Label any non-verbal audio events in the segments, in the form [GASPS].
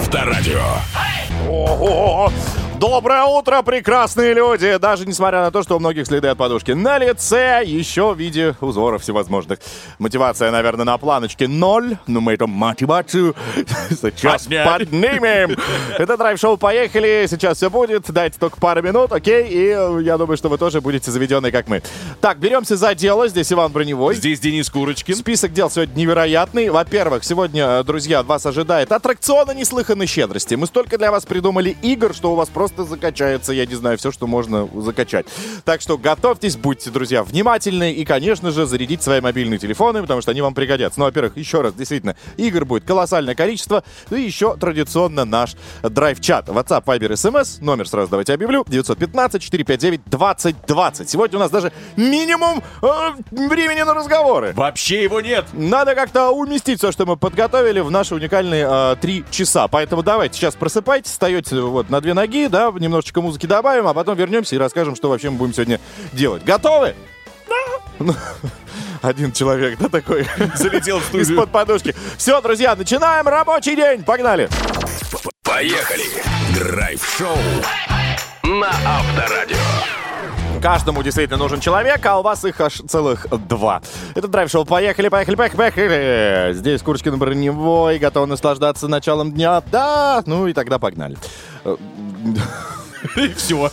Авторадио. Ого! Доброе утро, прекрасные люди! Даже несмотря на то, что у многих следы от подушки на лице, еще в виде узоров всевозможных. Мотивация, наверное, на планочке ноль, но мы эту мотивацию [LAUGHS] сейчас поднимем. Это драйв-шоу «Поехали!» Сейчас все будет, дайте только пару минут, окей? И э, я думаю, что вы тоже будете заведены, как мы. Так, беремся за дело. Здесь Иван Броневой. Здесь Денис Курочкин. Список дел сегодня невероятный. Во-первых, сегодня, э, друзья, вас ожидает аттракциона неслыханной щедрости. Мы столько для вас придумали игр, что у вас просто закачается, я не знаю, все, что можно закачать. Так что готовьтесь, будьте, друзья, внимательны и, конечно же, зарядите свои мобильные телефоны, потому что они вам пригодятся. Ну, во-первых, еще раз, действительно, игр будет колоссальное количество. И еще традиционно наш драйв-чат. WhatsApp, Viber, SMS. Номер сразу давайте объявлю. 915-459-2020. Сегодня у нас даже минимум э, времени на разговоры. Вообще его нет. Надо как-то уместить все, что мы подготовили в наши уникальные э, три часа. Поэтому давайте сейчас просыпайтесь, встаете вот на две ноги, да, немножечко музыки добавим, а потом вернемся и расскажем, что вообще мы будем сегодня делать. Готовы? Да. Один человек, да, такой Залетел в студию. из-под подушки. Все, друзья, начинаем рабочий день. Погнали. Поехали. Драйв-шоу на Авторадио. Каждому действительно нужен человек, а у вас их аж целых два. Это драйв-шоу. Поехали, поехали, поехали, поехали. Здесь Курочкин броневой, готов наслаждаться началом дня. Да, ну и тогда погнали. Э, И все.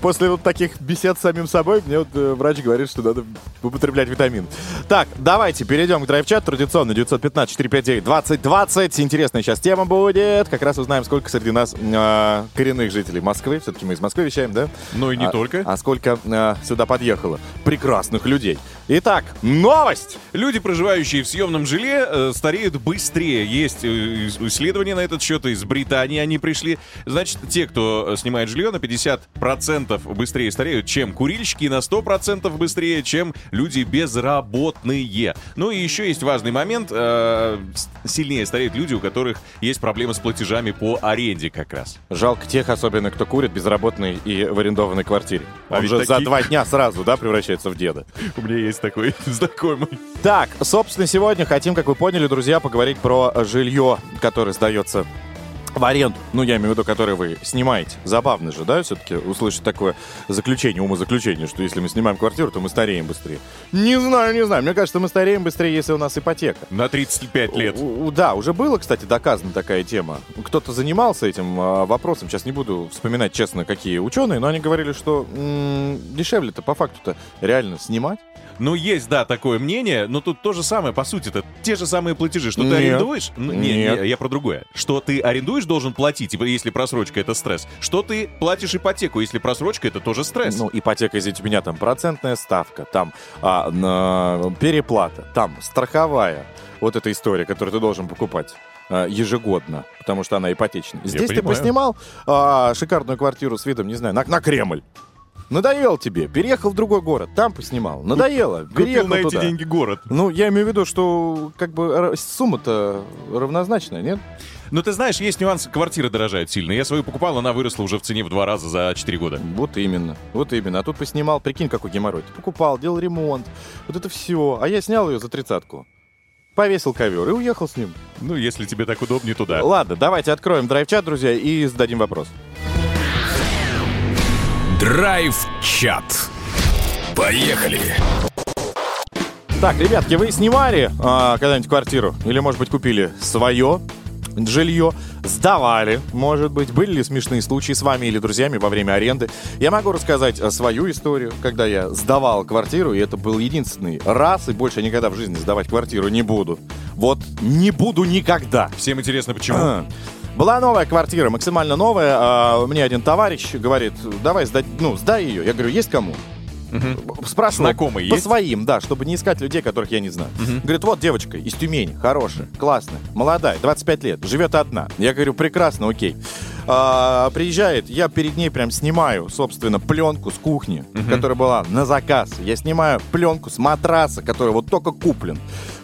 После вот таких бесед с самим собой, мне вот э, врач говорит, что надо употреблять витамин. Так, давайте перейдем к драйв-чату. Традиционно 915-459-2020. Интересная сейчас тема будет. Как раз узнаем, сколько среди нас э, коренных жителей Москвы. Все-таки мы из Москвы вещаем, да? Ну и не А- только. А сколько э, сюда подъехало? Прекрасных людей. Итак, новость! Люди, проживающие в съемном жилье, э, стареют быстрее. Есть э, ис- исследования на этот счет. Из Британии они пришли. Значит, те, кто снимает жилье, на 50% быстрее стареют, чем курильщики, и на 100% быстрее, чем люди безработные. Ну и еще есть важный момент. э, сильнее стареют люди, у которых есть проблемы с платежами по аренде как раз. Жалко тех, особенно кто курит безработный и в арендованной квартире. А Он же за такие- два дня сразу, да, превращается в деда. У меня есть такой [LAUGHS] знакомый. Так, собственно, сегодня хотим, как вы поняли, друзья, поговорить про жилье, которое сдается в аренду. Ну, я имею в виду, которое вы снимаете. Забавно же, да, все-таки услышать такое заключение, умозаключение, что если мы снимаем квартиру, то мы стареем быстрее. Не знаю, не знаю. Мне кажется, мы стареем быстрее, если у нас ипотека. На 35 лет. У- да, уже было, кстати, доказана такая тема. Кто-то занимался этим а, вопросом. Сейчас не буду вспоминать, честно, какие ученые, но они говорили, что м, дешевле-то по факту-то реально снимать. Ну, есть, да, такое мнение, но тут то же самое, по сути, это те же самые платежи, что Нет. ты арендуешь. Ну, не, Нет. не, я про другое. Что ты арендуешь, должен платить, типа, если просрочка это стресс. Что ты платишь ипотеку, если просрочка это тоже стресс. Ну, ипотека, извините меня, там процентная ставка, там а, на- переплата, там страховая. Вот эта история, которую ты должен покупать а, ежегодно, потому что она ипотечная. Здесь ты понимаю. поснимал а, шикарную квартиру с видом, не знаю, на, на Кремль. Надоел тебе, переехал в другой город, там поснимал. Надоело, Купил переехал на эти туда. деньги город. Ну, я имею в виду, что как бы сумма-то равнозначная, нет? Но ты знаешь, есть нюанс, квартира дорожает сильно. Я свою покупал, она выросла уже в цене в два раза за 4 года. Вот именно, вот именно. А тут поснимал, прикинь, какой геморрой. Ты покупал, делал ремонт, вот это все. А я снял ее за тридцатку. Повесил ковер и уехал с ним. Ну, если тебе так удобнее, то да. Ладно, давайте откроем драйв-чат, друзья, и зададим вопрос. Драйв-чат. Поехали. Так, ребятки, вы снимали а, когда-нибудь квартиру? Или, может быть, купили свое жилье? Сдавали, может быть? Были ли смешные случаи с вами или друзьями во время аренды? Я могу рассказать а, свою историю, когда я сдавал квартиру, и это был единственный раз, и больше никогда в жизни сдавать квартиру не буду. Вот не буду никогда. Всем интересно, почему? А. Была новая квартира, максимально новая. а, Мне один товарищ говорит, давай сдай, ну, сдай ее. Я говорю, есть кому? Спрашивал Знакомые по есть? своим, да, чтобы не искать людей, которых я не знаю. Говорит, вот девочка из Тюмени, хорошая, классная, молодая, 25 лет, живет одна. Я говорю, прекрасно, окей. А, приезжает, я перед ней прям снимаю, собственно, пленку с кухни, которая была на заказ. Я снимаю пленку с матраса, который вот только куплен.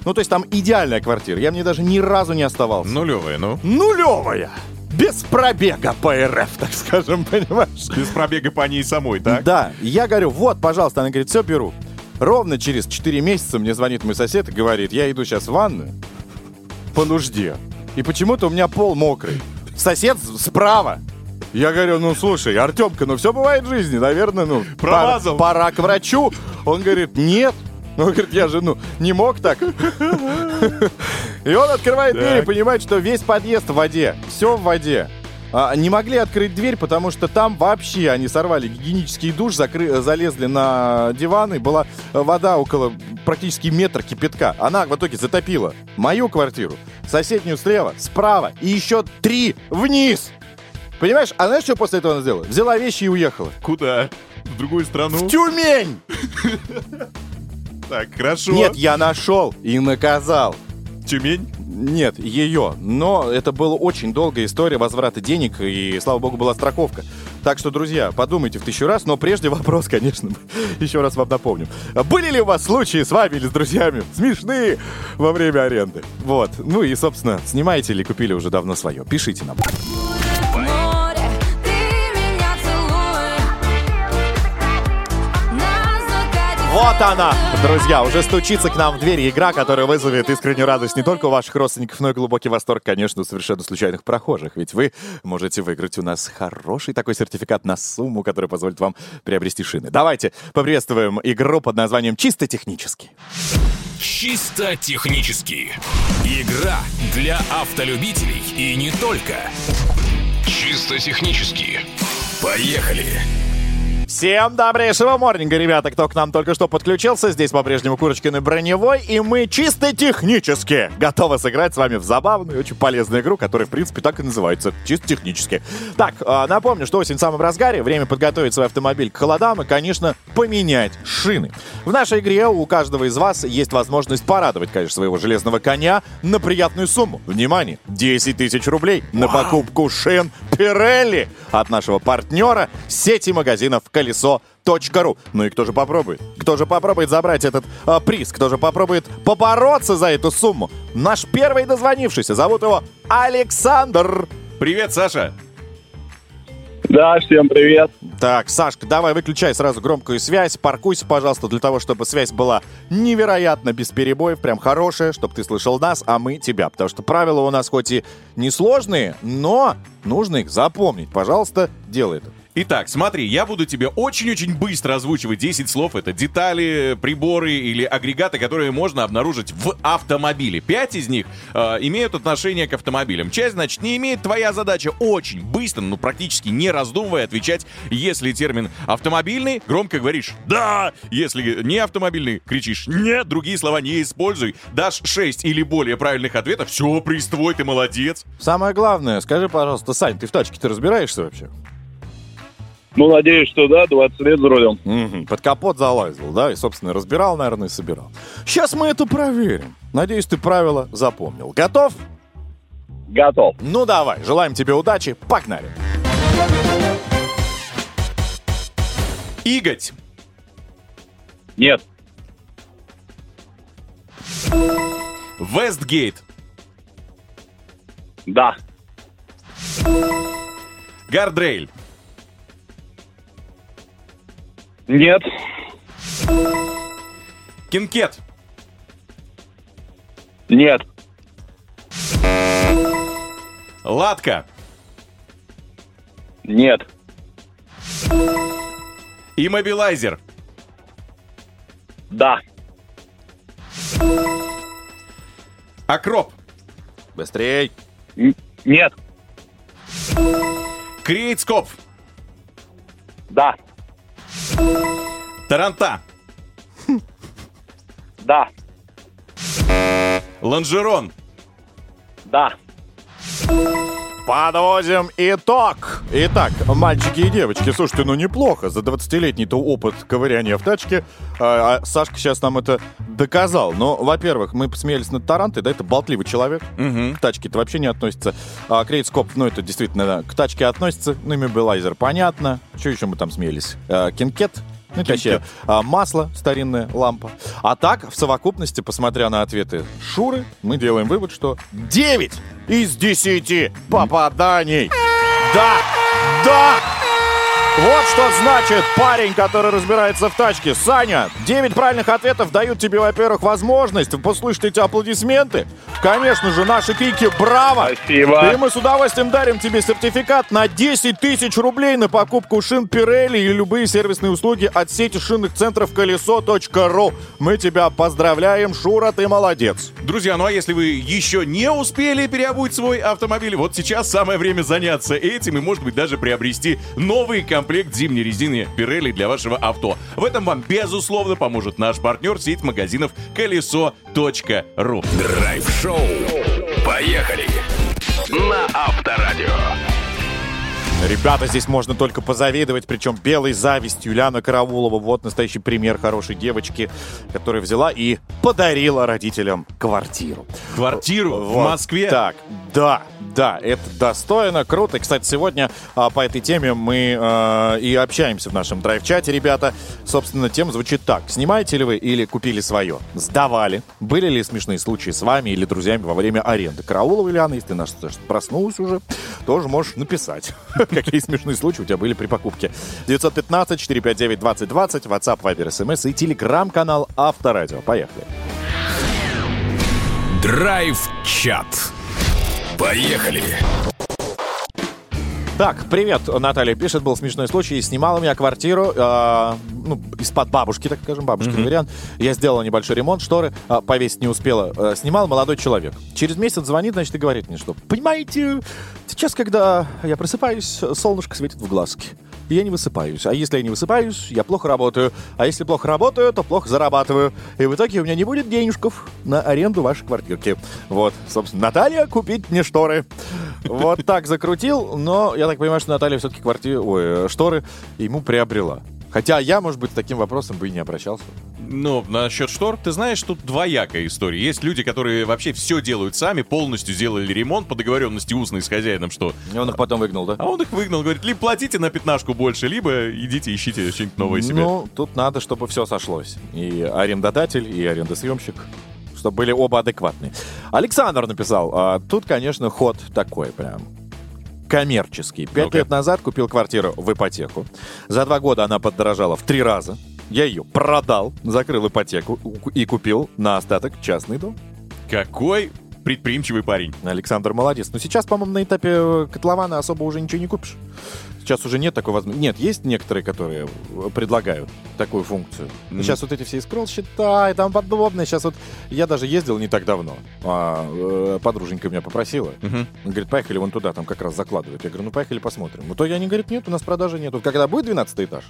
Ну, то есть там идеальная квартира. Я мне даже ни разу не оставался. Нулевая, ну. Нулевая! Без пробега по РФ, так скажем, понимаешь? Без пробега по ней самой, так? Да, я говорю, вот, пожалуйста. Она говорит, все, беру. Ровно через 4 месяца мне звонит мой сосед и говорит, я иду сейчас в ванную по нужде. И почему-то у меня пол мокрый. сосед справа. Я говорю, ну слушай, Артемка, ну все бывает в жизни, наверное, ну Промазал. Пора, пора к врачу. Он говорит, нет. Он говорит, я же, ну, не мог так. И он открывает дверь и понимает, что весь подъезд в воде. Все в воде. А, не могли открыть дверь, потому что там вообще они сорвали гигиенический душ, закры... залезли на диван, и была вода около практически метра кипятка. Она в итоге затопила мою квартиру, соседнюю слева, справа и еще три вниз. Понимаешь, а знаешь, что после этого она сделала? Взяла вещи и уехала. Куда? В другую страну? В Тюмень! [LAUGHS] Так, хорошо. Нет, я нашел и наказал. Тюмень? Нет, ее. Но это была очень долгая история возврата денег, и, слава богу, была страховка. Так что, друзья, подумайте в тысячу раз, но прежде [LAUGHS] вопрос, конечно, еще раз вам напомню. Были ли у вас случаи с вами или с друзьями смешные во время аренды? Вот. Ну и, собственно, снимаете или купили уже давно свое? Пишите нам. Вот она, друзья, уже стучится к нам в дверь игра, которая вызовет искреннюю радость не только у ваших родственников, но и глубокий восторг, конечно, у совершенно случайных прохожих. Ведь вы можете выиграть у нас хороший такой сертификат на сумму, которая позволит вам приобрести шины. Давайте поприветствуем игру под названием «Чисто технически». Чисто технически. Игра для автолюбителей и не только. Чисто технически. Поехали! Всем добрейшего морнинга, ребята, кто к нам только что подключился. Здесь по-прежнему Курочкин и Броневой, и мы чисто технически готовы сыграть с вами в забавную и очень полезную игру, которая, в принципе, так и называется. Чисто технически. Так, а, напомню, что осень в самом разгаре, время подготовить свой автомобиль к холодам и, конечно, поменять шины. В нашей игре у каждого из вас есть возможность порадовать, конечно, своего железного коня на приятную сумму. Внимание, 10 тысяч рублей на покупку шин Пирелли от нашего партнера сети магазинов колесо.ру. Ну и кто же попробует? Кто же попробует забрать этот а, приз? Кто же попробует побороться за эту сумму? Наш первый дозвонившийся. Зовут его Александр. Привет, Саша. Да, всем привет. Так, Сашка, давай выключай сразу громкую связь. Паркуйся, пожалуйста, для того, чтобы связь была невероятно без перебоев, прям хорошая, чтобы ты слышал нас, а мы тебя. Потому что правила у нас хоть и несложные, но нужно их запомнить. Пожалуйста, делай это. Итак, смотри, я буду тебе очень-очень быстро озвучивать 10 слов. Это детали, приборы или агрегаты, которые можно обнаружить в автомобиле. Пять из них э, имеют отношение к автомобилям. Часть, значит, не имеет. Твоя задача очень быстро, ну практически не раздумывая, отвечать, если термин автомобильный, громко говоришь «да», если не автомобильный, кричишь «нет», другие слова не используй. Дашь 6 или более правильных ответов, все, приз твой, ты молодец. Самое главное, скажи, пожалуйста, Сань, ты в тачке-то разбираешься вообще? Ну, надеюсь, что да, 20 лет за рулем. Мгм, Под капот залазил, да, и, собственно, разбирал, наверное, и собирал. Сейчас мы это проверим. Надеюсь, ты правила запомнил. Готов? Готов. Ну давай, желаем тебе удачи, погнали. Иготь. Нет. Вестгейт. Да. Гардрейль. Нет. Кинкет. Нет. Латка. Нет. Иммобилайзер. Да. Акроп. Быстрей. Н- Нет. Крейтскоп. Да. Таранта. Да. Лонжерон. Да. Подводим итог. Итак, мальчики и девочки, слушайте, ну неплохо. За 20-летний-то опыт ковыряния в тачке. А, а Сашка сейчас нам это доказал. Но, во-первых, мы посмеялись над Тарантой, да, это болтливый человек. К тачке-то вообще не относится. А Крейцкопф, ну это действительно да, к тачке относится. Ну и иммобилайзер, понятно. Что еще мы там смеялись? А, Кенкет. Ну, точнее, а, масло, старинная лампа. А так, в совокупности, посмотря на ответы Шуры, мы делаем вывод, что 9 из 10 попаданий. Да! Да! Вот что значит парень, который разбирается в тачке. Саня, 9 правильных ответов дают тебе, во-первых, возможность послушать эти аплодисменты. Конечно же, наши крики «Браво!» Спасибо. И мы с удовольствием дарим тебе сертификат на 10 тысяч рублей на покупку шин Пирелли и любые сервисные услуги от сети шинных центров колесо.ру. Мы тебя поздравляем, Шура, ты молодец. Друзья, ну а если вы еще не успели переобуть свой автомобиль, вот сейчас самое время заняться этим и, может быть, даже приобрести новый комплект зимней резины Pirelli для вашего авто. В этом вам, безусловно, поможет наш партнер сеть магазинов колесо.ру. Драйв-шоу. Поехали. На Авторадио. Ребята, здесь можно только позавидовать, причем белой завистью. Юлиана Караулова, вот настоящий пример хорошей девочки, которая взяла и подарила родителям квартиру. Квартиру в Вот Москве. Так, да, да, это достойно, круто. И, Кстати, сегодня а, по этой теме мы а, и общаемся в нашем драйв-чате, ребята. Собственно, тема звучит так. Снимаете ли вы или купили свое? Сдавали? Были ли смешные случаи с вами или друзьями во время аренды? Караулова Ильяна, если ты наш проснулась уже, тоже можешь написать, какие смешные случаи у тебя были при покупке. 915-459-2020, WhatsApp, Viber, SMS и телеграм-канал Авторадио. Поехали. Драйв-чат. Поехали. Так, привет, Наталья пишет, был смешной случай, снимала у меня квартиру, э, ну, из-под бабушки, так скажем, бабушкин вариант. Я сделала небольшой ремонт, шторы э, повесить не успела. Э, снимал молодой человек. Через месяц звонит, значит, и говорит мне, что, понимаете, сейчас, когда я просыпаюсь, солнышко светит в глазки. И я не высыпаюсь. А если я не высыпаюсь, я плохо работаю. А если плохо работаю, то плохо зарабатываю. И в итоге у меня не будет денежков на аренду вашей квартирки. Вот, собственно, Наталья, купить мне шторы. Вот так закрутил, но я так понимаю, что Наталья все-таки квартиру, ой, э, шторы ему приобрела. Хотя я, может быть, с таким вопросом бы и не обращался. Ну, насчет штор, ты знаешь, тут двоякая история. Есть люди, которые вообще все делают сами, полностью сделали ремонт по договоренности устной с хозяином, что... И он их потом выгнал, да? А он их выгнал, говорит, либо платите на пятнашку больше, либо идите ищите что-нибудь новое себе. Ну, тут надо, чтобы все сошлось. И арендодатель, и арендосъемщик. Чтобы были оба адекватные. Александр написал, а, тут, конечно, ход такой прям коммерческий. Пять Ну-ка. лет назад купил квартиру в ипотеку. За два года она подорожала в три раза. Я ее продал, закрыл ипотеку и купил на остаток частный дом. Какой предприимчивый парень. Александр молодец. Но сейчас, по-моему, на этапе э, котлована особо уже ничего не купишь. Сейчас уже нет такой возможности. Нет, есть некоторые, которые э, предлагают такую функцию. Мгм. Сейчас вот эти все скролл счета и там подобное. Сейчас вот я даже ездил не так давно. А, э, подруженька меня попросила. Он говорит, поехали вон туда, там как раз закладывают. Я говорю, ну поехали посмотрим. В итоге они говорят, нет, у нас продажи нет. Вот когда будет 12 этаж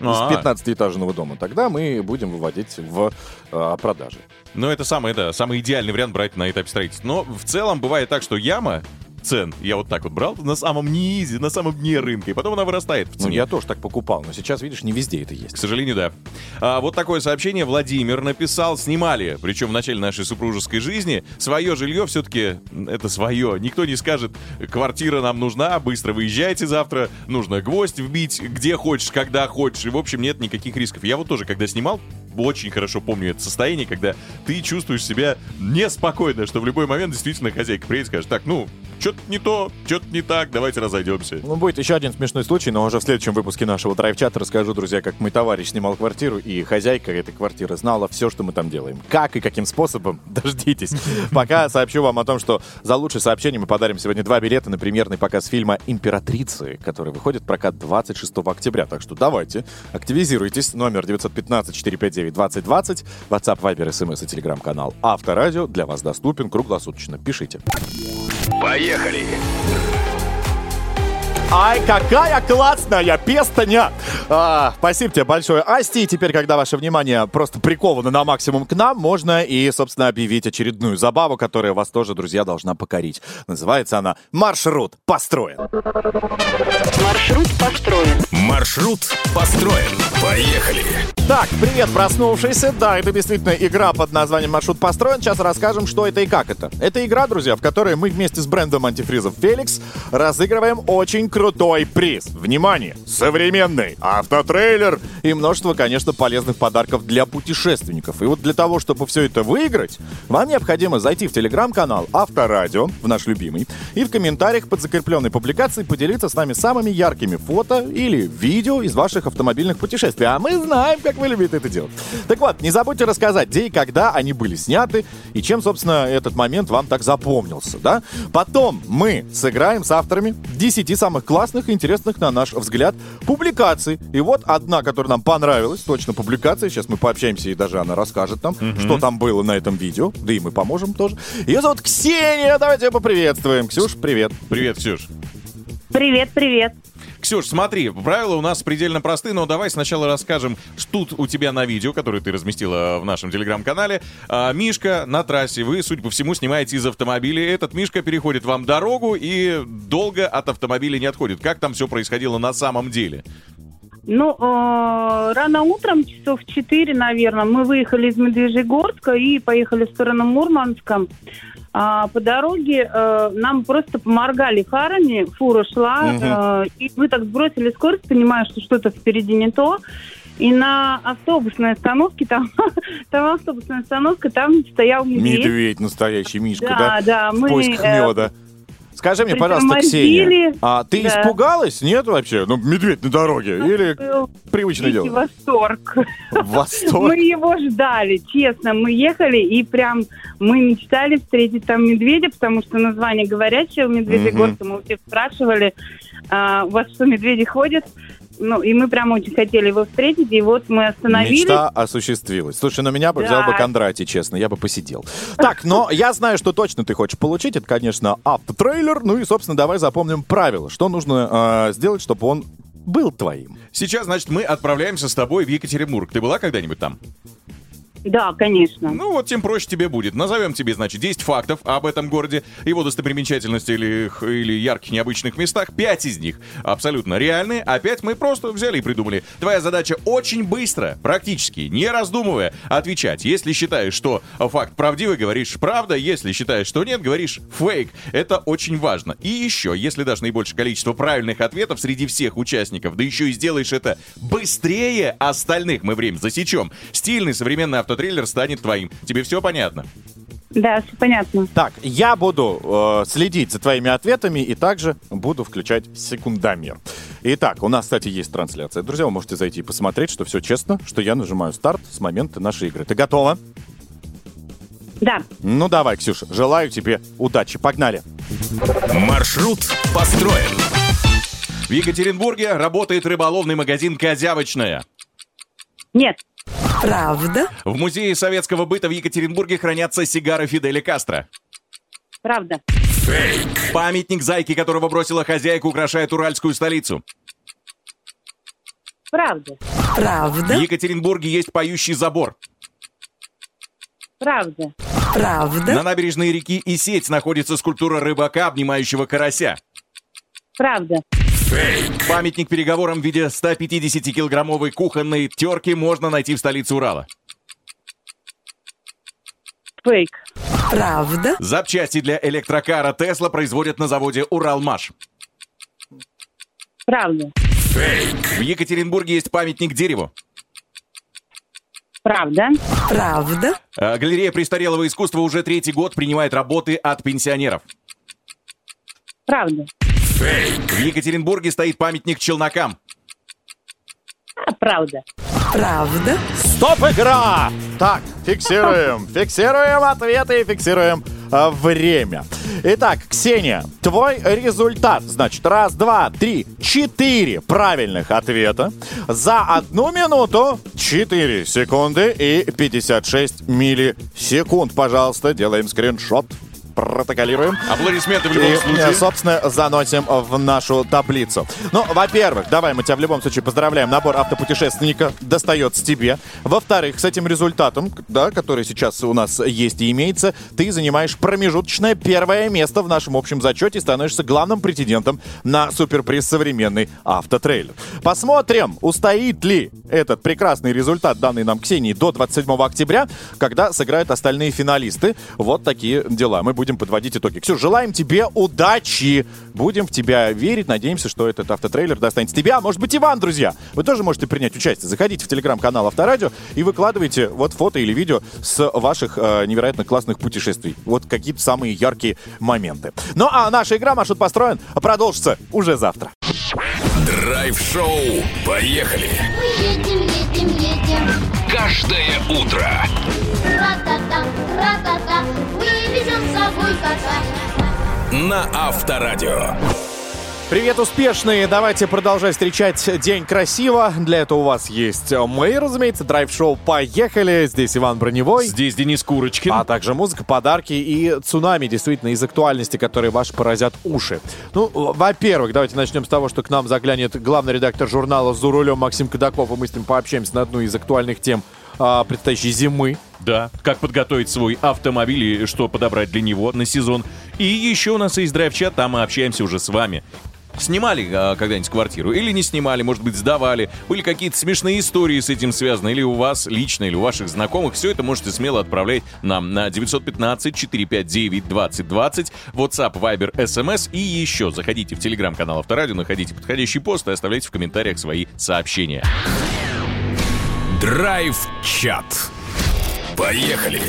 А, из 15-этажного дома, тогда мы будем выводить в э, продажи. Ну, это самый, да, самый идеальный вариант брать на этапе строительства. Но в целом бывает так, что яма цен, я вот так вот брал, на самом низе, на самом дне рынка, и потом она вырастает в Ну, цене. я тоже так покупал, но сейчас, видишь, не везде это есть. К сожалению, да. А, вот такое сообщение Владимир написал. Снимали, причем в начале нашей супружеской жизни. Свое жилье все-таки это свое. Никто не скажет, квартира нам нужна, быстро выезжайте завтра, нужно гвоздь вбить, где хочешь, когда хочешь. И, в общем, нет никаких рисков. Я вот тоже, когда снимал, очень хорошо помню это состояние, когда ты чувствуешь себя неспокойно, что в любой момент действительно хозяйка приедет и скажет, так, ну, что-то не то, что-то не так, давайте разойдемся. Ну, будет еще один смешной случай, но уже в следующем выпуске нашего драйв-чата расскажу, друзья, как мой товарищ снимал квартиру, и хозяйка этой квартиры знала все, что мы там делаем. Как и каким способом, [LAUGHS] дождитесь. Пока сообщу вам о том, что за лучшее сообщение мы подарим сегодня два билета на премьерный показ фильма «Императрицы», который выходит в прокат 26 октября. Так что давайте, активизируйтесь. Номер 915-459-2020, WhatsApp, Viber, SMS и телеграм-канал Авторадио для вас доступен круглосуточно. Пишите. Поехали. Поехали! Поехали! Ай, какая классная пестanya! А, спасибо тебе большое, Асти. И теперь, когда ваше внимание просто приковано на максимум к нам, можно и, собственно, объявить очередную забаву, которая вас тоже, друзья, должна покорить. Называется она «Маршрут построен». Маршрут построен. Маршрут построен. Поехали. Так, привет, проснувшийся. Да, это действительно игра под названием «Маршрут построен». Сейчас расскажем, что это и как это. Это игра, друзья, в которой мы вместе с брендом антифризов «Феликс» разыгрываем очень крутой приз. Внимание! Современный автотрейлер и множество, конечно, полезных подарков для путешественников. И вот для того, чтобы все это выиграть, вам необходимо зайти в телеграм-канал Авторадио, в наш любимый, и в комментариях под закрепленной публикацией поделиться с нами самыми яркими фото или видео из ваших автомобильных путешествий. А мы знаем, как вы любите это делать. Так вот, не забудьте рассказать, где и когда они были сняты, и чем, собственно, этот момент вам так запомнился, да? Потом мы сыграем с авторами 10 самых классных и интересных, на наш взгляд, публикаций. И вот одна, которая нам понравилась, точно публикация. Сейчас мы пообщаемся, и даже она расскажет нам, что там было на этом видео. Да и мы поможем тоже. Ее зовут Ксения. Давайте ее поприветствуем. Ксюш, привет. Привет, Ксюш. Привет, привет. Ксюш, смотри, правила у нас предельно просты, но давай сначала расскажем, что тут у тебя на видео, которое ты разместила в нашем телеграм-канале. А, Мишка на трассе, вы, судя по всему, снимаете из автомобиля. Этот Мишка переходит вам дорогу и долго от автомобиля не отходит. Как там все происходило на самом деле? Ну, э, рано утром, часов 4, наверное, мы выехали из Медвежьегорска и поехали в сторону Мурманска. А, по дороге э, нам просто поморгали фарами, фура шла, э, и мы так сбросили скорость, понимая, что что-то впереди не то. И на автобусной остановке, там, [LAUGHS] там автобусная остановка, там стоял медведь. Медведь настоящий, Мишка, да? Да, да, В мы... поисках э, меда. Скажи мне, пожалуйста. Ксения, а ты Да. испугалась? Нет вообще? Ну, медведь на дороге. Или был привычное дело? восторг. Восторг. Мы его ждали, честно. Мы ехали и прям мы мечтали встретить там медведя, потому что название говорящее у Медведегорска. Мы у всех спрашивали, а, у вас что, медведи ходят? Ну, и мы прям очень хотели его встретить, и вот мы остановились. Мечта осуществилась. Слушай, на меня бы Да. взял бы Кондратий, честно, я бы посидел. Так, но я знаю, что точно ты хочешь получить. Это, конечно, автотрейлер. Ну и, собственно, давай запомним правила. Что нужно э, сделать, чтобы он был твоим? Сейчас, значит, мы отправляемся с тобой в Екатеринбург. Ты была когда-нибудь там? Да, конечно. Ну вот тем проще тебе будет. Назовем тебе, значит, 10 фактов об этом городе, его достопримечательности или, или ярких необычных местах. Пять из них абсолютно реальные, а пять мы просто взяли и придумали. Твоя задача очень быстро, практически, не раздумывая, отвечать. Если считаешь, что факт правдивый, говоришь правда. Если считаешь, что нет, говоришь фейк. Это очень важно. И еще, если дашь наибольшее количество правильных ответов среди всех участников, да еще и сделаешь это быстрее остальных, мы время засечем. Стильный современный автотрейлер станет твоим. Тебе все понятно? Да, все понятно. Так, я буду э, следить за твоими ответами и также буду включать секундомер. Итак, у нас, кстати, есть трансляция. Друзья, вы можете зайти и посмотреть, что все честно, что я нажимаю старт с момента нашей игры. Ты готова? Да. Ну давай, Ксюша, желаю тебе удачи. Погнали. Маршрут построен. В Екатеринбурге работает рыболовный магазин «Козявочная». Нет. Правда? В музее советского быта в Екатеринбурге хранятся сигары Фиделя Кастро. Правда. Памятник зайки, которого бросила хозяйка, украшает уральскую столицу. Правда. В Правда? Екатеринбурге есть поющий забор. Правда. Правда? На набережной реки Исеть находится скульптура рыбака, обнимающего карася. Правда. Памятник переговорам в виде 150-килограммовой кухонной терки можно найти в столице Урала. Фейк. Правда? Запчасти для электрокара Тесла производят на заводе Уралмаш. Правда. В Екатеринбурге есть памятник дереву. Правда. Правда? А, Галерея престарелого искусства уже третий год принимает работы от пенсионеров. Правда. В Екатеринбурге стоит памятник челнокам. А, правда. Правда? Стоп, игра! Так, фиксируем. [LAUGHS] Фиксируем ответы и фиксируем а, время. Итак, Ксения, твой результат. Значит, раз, два, три, четыре правильных ответа. За одну минуту 4 секунды и 56 миллисекунд. Пожалуйста, делаем скриншот. Протоколируем. Аплодисменты в И, любом э, случае. собственно, заносим в нашу таблицу. Ну, во-первых, давай мы тебя в любом случае поздравляем. Набор автопутешественника достается тебе. Во-вторых, с этим результатом, да, который сейчас у нас есть и имеется, ты занимаешь промежуточное первое место в нашем общем зачете и становишься главным претендентом на суперприз современный автотрейлер. Посмотрим, устоит ли этот прекрасный результат, данный нам Ксении, до 27 октября, когда сыграют остальные финалисты. Вот такие дела. Мы будем будем подводить итоги. Ксюш, желаем тебе удачи. Будем в тебя верить. Надеемся, что этот автотрейлер достанется тебе. А может быть и вам, друзья. Вы тоже можете принять участие. Заходите в телеграм-канал Авторадио и выкладывайте вот фото или видео с ваших э, невероятно классных путешествий. Вот какие-то самые яркие моменты. Ну а наша игра «Маршрут построен» продолжится уже завтра. Драйв-шоу. Поехали. Мы едем, едем, едем. Каждое утро. Ра-та-та, ра-та-та. Вывезем с собой кота. На Авторадио. Привет, успешные! Давайте продолжать встречать день красиво. Для этого у вас есть мы, разумеется, драйв-шоу «Поехали». Здесь Иван Броневой. Здесь Денис Курочкин. А также музыка, подарки и цунами, действительно, из актуальности, которые ваши поразят уши. Ну, во-первых, давайте начнем с того, что к нам заглянет главный редактор журнала «За рулем» Максим Кадаков, и мы с ним пообщаемся на одну из актуальных тем а, предстоящей зимы. Да, как подготовить свой автомобиль и что подобрать для него на сезон. И еще у нас есть драйв-чат, там мы общаемся уже с вами. Снимали а, когда-нибудь квартиру или не снимали, может быть, сдавали, были какие-то смешные истории с этим связаны, или у вас лично, или у ваших знакомых, все это можете смело отправлять нам на 915-459-2020, WhatsApp, Viber, SMS и еще заходите в телеграм-канал Авторадио, находите подходящий пост и оставляйте в комментариях свои сообщения. Драйв-чат. Поехали.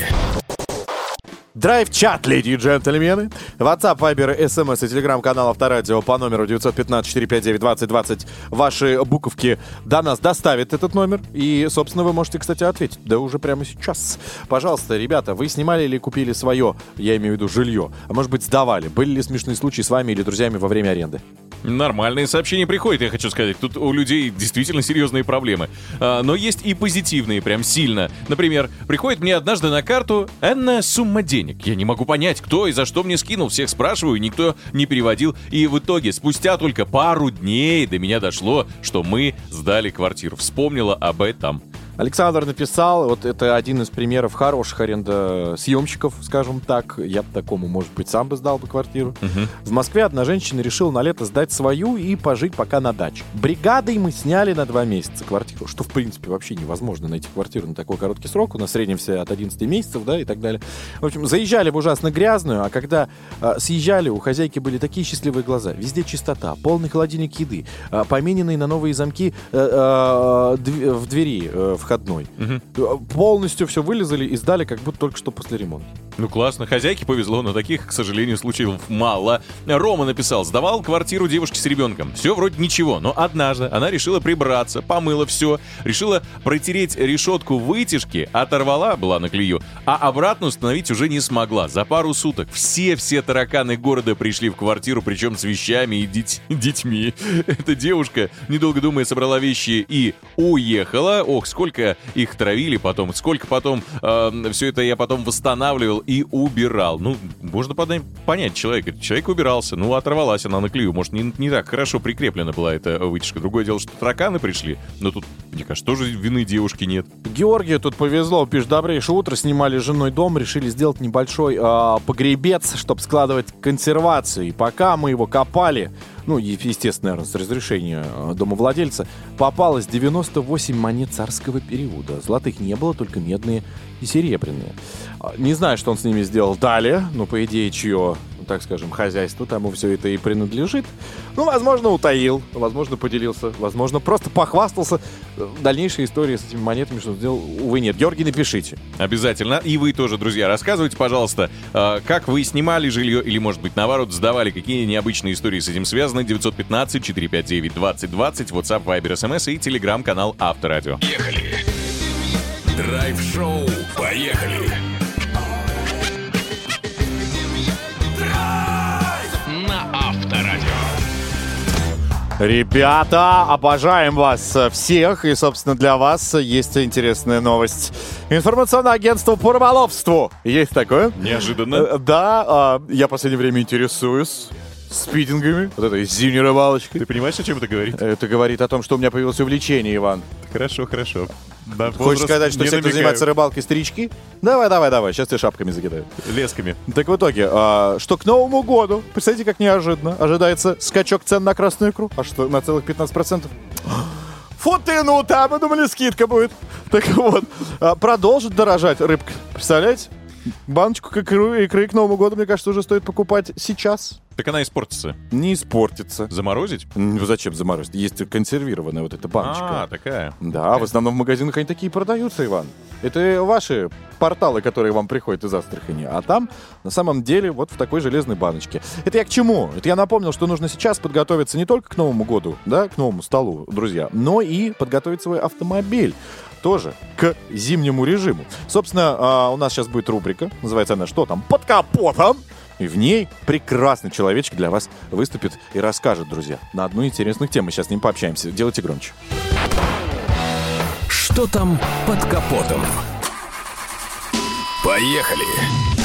Драйв-чат, леди и джентльмены. WhatsApp, Viber, SMS и телеграм-канал Авторадио по номеру 915-459-2020. Ваши буковки до нас доставит этот номер. И, собственно, вы можете, кстати, ответить. Да уже прямо сейчас. Пожалуйста, ребята, вы снимали или купили свое, я имею в виду жилье, а может быть сдавали? Были ли смешные случаи с вами или друзьями во время аренды? Нормальные сообщения приходят, я хочу сказать. Тут у людей действительно серьезные проблемы. А, но есть и позитивные, прям сильно. Например, приходит мне однажды на карту энная сумма денег. Я не могу понять, кто и за что мне скинул. Всех спрашиваю, никто не переводил. И в итоге, спустя только пару дней до меня дошло, что мы сдали квартиру. Вспомнила об этом. Александр написал, вот это один из примеров хороших арендосъемщиков, скажем так. Я бы такому, может быть, сам бы сдал бы квартиру. В Москве одна женщина решила на лето сдать свою и пожить пока на даче. Бригадой мы сняли на два месяца квартиру, что, в принципе, вообще невозможно найти квартиру на такой короткий срок. У нас в среднем все от 11 месяцев, да, и так далее. В общем, заезжали в ужасно грязную, а когда а, съезжали, у хозяйки были такие счастливые глаза. Везде чистота, полный холодильник еды, а, помененные на новые замки э, э, дв- в двери э, входной. Э, Полностью все вылезали и сдали, как будто только что после ремонта. Ну классно, хозяйке повезло, но таких, к сожалению, случаев мало. Рома написал, сдавал квартиру девушке с ребенком. Все вроде ничего, но однажды она решила прибраться, помыла все, решила протереть решетку вытяжки, оторвала, была на клею, а обратно установить уже не смогла. За пару суток все-все тараканы города пришли в квартиру, причем с вещами и дит- детьми. Эта девушка, недолго думая, собрала вещи и уехала. Ох, сколько их травили потом, сколько потом все это я потом восстанавливал и убирал. Ну, можно понять человека. Человек убирался, ну, оторвалась она на клею. Может, не, не так хорошо прикреплена была эта вытяжка. Другое дело, что тараканы пришли. Но тут, мне кажется, тоже вины девушки нет. Георгию тут повезло, пишет, добрейшее утро, снимали с женой дом, решили сделать небольшой а, погребец, чтобы складывать консервацию. И пока мы его копали, ну, естественно, наверное, с разрешения а, домовладельца, попалось 98 монет царского периода. Золотых не было, только медные и серебряные. А, Не знаю, что он с ними сделал далее, но, по идее, чье, так скажем, хозяйство, тому все это и принадлежит. Ну, возможно, утаил, возможно, поделился, возможно, просто похвастался. Дальнейшая история с этими монетами, что он сделал, увы, нет. Георгий, напишите. Обязательно. И вы тоже, друзья, рассказывайте, пожалуйста, э, как вы снимали жилье или, может быть, наоборот, сдавали, какие необычные истории с этим связаны. 915-459-2020, WhatsApp, Viber, SMS и телеграм-канал Авторадио. Поехали. Драйв-шоу. Поехали. Ребята, обожаем вас э, всех. И, собственно, для вас есть интересная новость. Информационное агентство по рыболовству. Есть такое? Неожиданно. Э, Да, а, я в последнее время интересуюсь спидингами, вот этой зимней рыбалочкой. Ты понимаешь, о чем это говорит? Это говорит о том, что у меня появилось увлечение, Иван. Хорошо, хорошо. На Хочешь сказать, что все, кто намекаю. занимается рыбалкой, старички? Давай, давай, давай, сейчас ты шапками закидаю. Лесками. Так в итоге, а, что к Новому году, представьте, как неожиданно, ожидается скачок цен на красную икру. А что, на целых 15%? [GASPS] Фу ты, ну там, мы думали, скидка будет. [LAUGHS] Так вот, а, продолжит дорожать рыбка. Представляете? Баночку к икры, икры к Новому году, мне кажется, уже стоит покупать сейчас. Так она испортится. Не испортится. Заморозить? М, Зачем заморозить? Есть консервированная вот эта баночка. А, такая. Да, в основном в магазинах они такие продаются, Иван. Это ваши порталы, которые вам приходят из Астрахани. А там, на самом деле, вот в такой железной баночке. Это я к чему? Это я напомнил, что нужно сейчас подготовиться не только к Новому году, да, к новому столу, друзья, но и подготовить свой автомобиль тоже к зимнему режиму. Собственно, а, у нас сейчас будет рубрика, называется она «Что там под капотом?». И в ней прекрасный человечек для вас выступит и расскажет, друзья, на одну интересную тему. Сейчас с ним пообщаемся. Делайте громче. Что там под капотом? Поехали!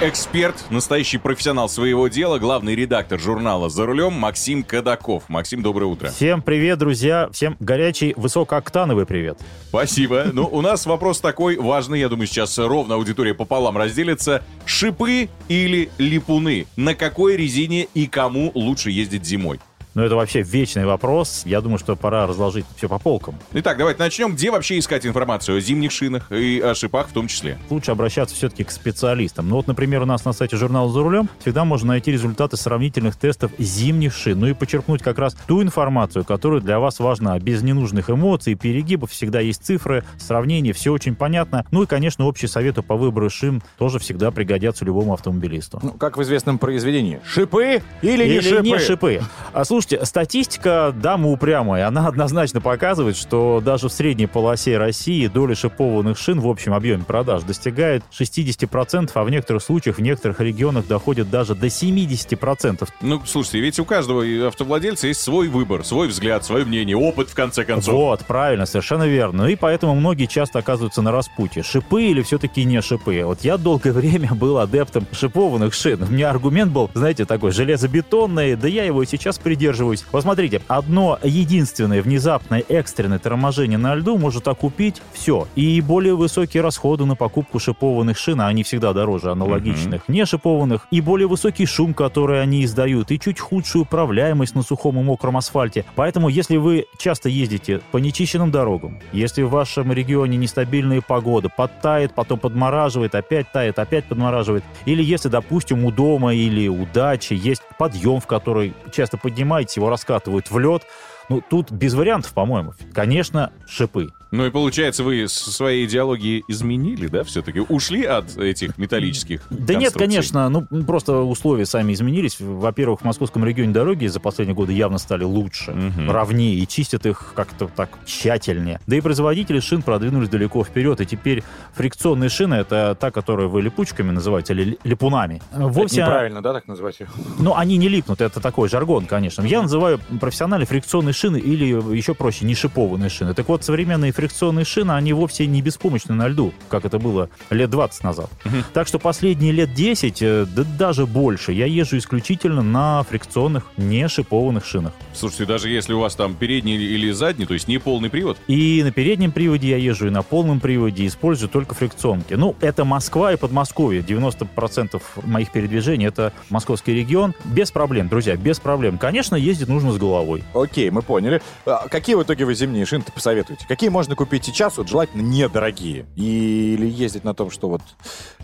Эксперт, настоящий профессионал своего дела, главный редактор журнала «За рулем» Максим Кадаков. Максим, доброе утро. Всем привет, друзья. Всем горячий, высокооктановый привет. Спасибо. Ну, у нас вопрос такой важный, я думаю, сейчас ровно аудитория пополам разделится. Шипы или липуны? На какой резине и кому лучше ездить зимой? Но это вообще вечный вопрос. Я думаю, что пора разложить все по полкам. Итак, давайте начнем. Где вообще искать информацию о зимних шинах и о шипах в том числе? Лучше обращаться все-таки к специалистам. Ну вот, например, у нас на сайте журнала «За рулем» всегда можно найти результаты сравнительных тестов зимних шин. Ну и подчеркнуть как раз ту информацию, которая для вас важна. Без ненужных эмоций, перегибов. Всегда есть цифры, сравнения, все очень понятно. Ну и, конечно, общие советы по выбору шин тоже всегда пригодятся любому автомобилисту. Ну, как в известном произведении. Шипы или, не Или шипы? не шипы. А слушайте, статистика дама упрямая. Она однозначно показывает, что даже в средней полосе России доля шипованных шин в общем объеме продаж достигает 60%, а в некоторых случаях в некоторых регионах доходит даже до 70%. Ну, слушайте, ведь у каждого автовладельца есть свой выбор, свой взгляд, свое мнение, опыт, в конце концов. Вот, правильно, совершенно верно. И поэтому многие часто оказываются на распутье. Шипы или все-таки не шипы? Вот я долгое [LAUGHS] время был адептом шипованных шин. У меня аргумент был, знаете, такой железобетонный, да я его и сейчас придерживаюсь. Вот смотрите, одно единственное внезапное экстренное торможение на льду может окупить все. И более высокие расходы на покупку шипованных шин, а они всегда дороже аналогичных, не шипованных, и более высокий шум, который они издают, и чуть худшую управляемость на сухом и мокром асфальте. Поэтому, если вы часто ездите по нечищенным дорогам, если в вашем регионе нестабильная погода, подтает, потом подмораживает, опять тает, опять подмораживает, или если, допустим, у дома или у дачи есть подъем, в который часто поднимаетесь, его раскатывают в лед, ну, тут без вариантов, по-моему. Конечно, шипы. Ну и получается, вы со своей идеологией изменили, да, все-таки? Ушли от этих металлических Да нет, конечно, ну просто условия сами изменились. Во-первых, в московском регионе дороги за последние годы явно стали лучше, ровнее и чистят их как-то так тщательнее. Да и производители шин продвинулись далеко вперед, и теперь фрикционные шины это та, которую вы липучками называете, или липунами. Вовсе, Неправильно, да, так называть ее? ну, они не липнут, это такой жаргон, конечно. Я называю профессионально фрикционные шины или еще проще, не шипованные шины. Так вот, современные фрикционные шины, они вовсе не беспомощны на льду, как это было лет 20 назад. Так что последние лет 10, э, да даже больше, я езжу исключительно на фрикционных, не шипованных шинах. Слушайте, даже если у вас там передний или задний, то есть не полный привод, И на переднем приводе я езжу, и на полном приводе использую только фрикционки. Ну, это Москва и Подмосковье. 90% моих передвижений — это московский регион. Без проблем, друзья, без проблем. Конечно, ездить нужно с головой. Окей, мы поняли. А Какие в итоге вы зимние шины посоветуете? Какие можно купить сейчас, вот желательно недорогие? Или ездить на том, что вот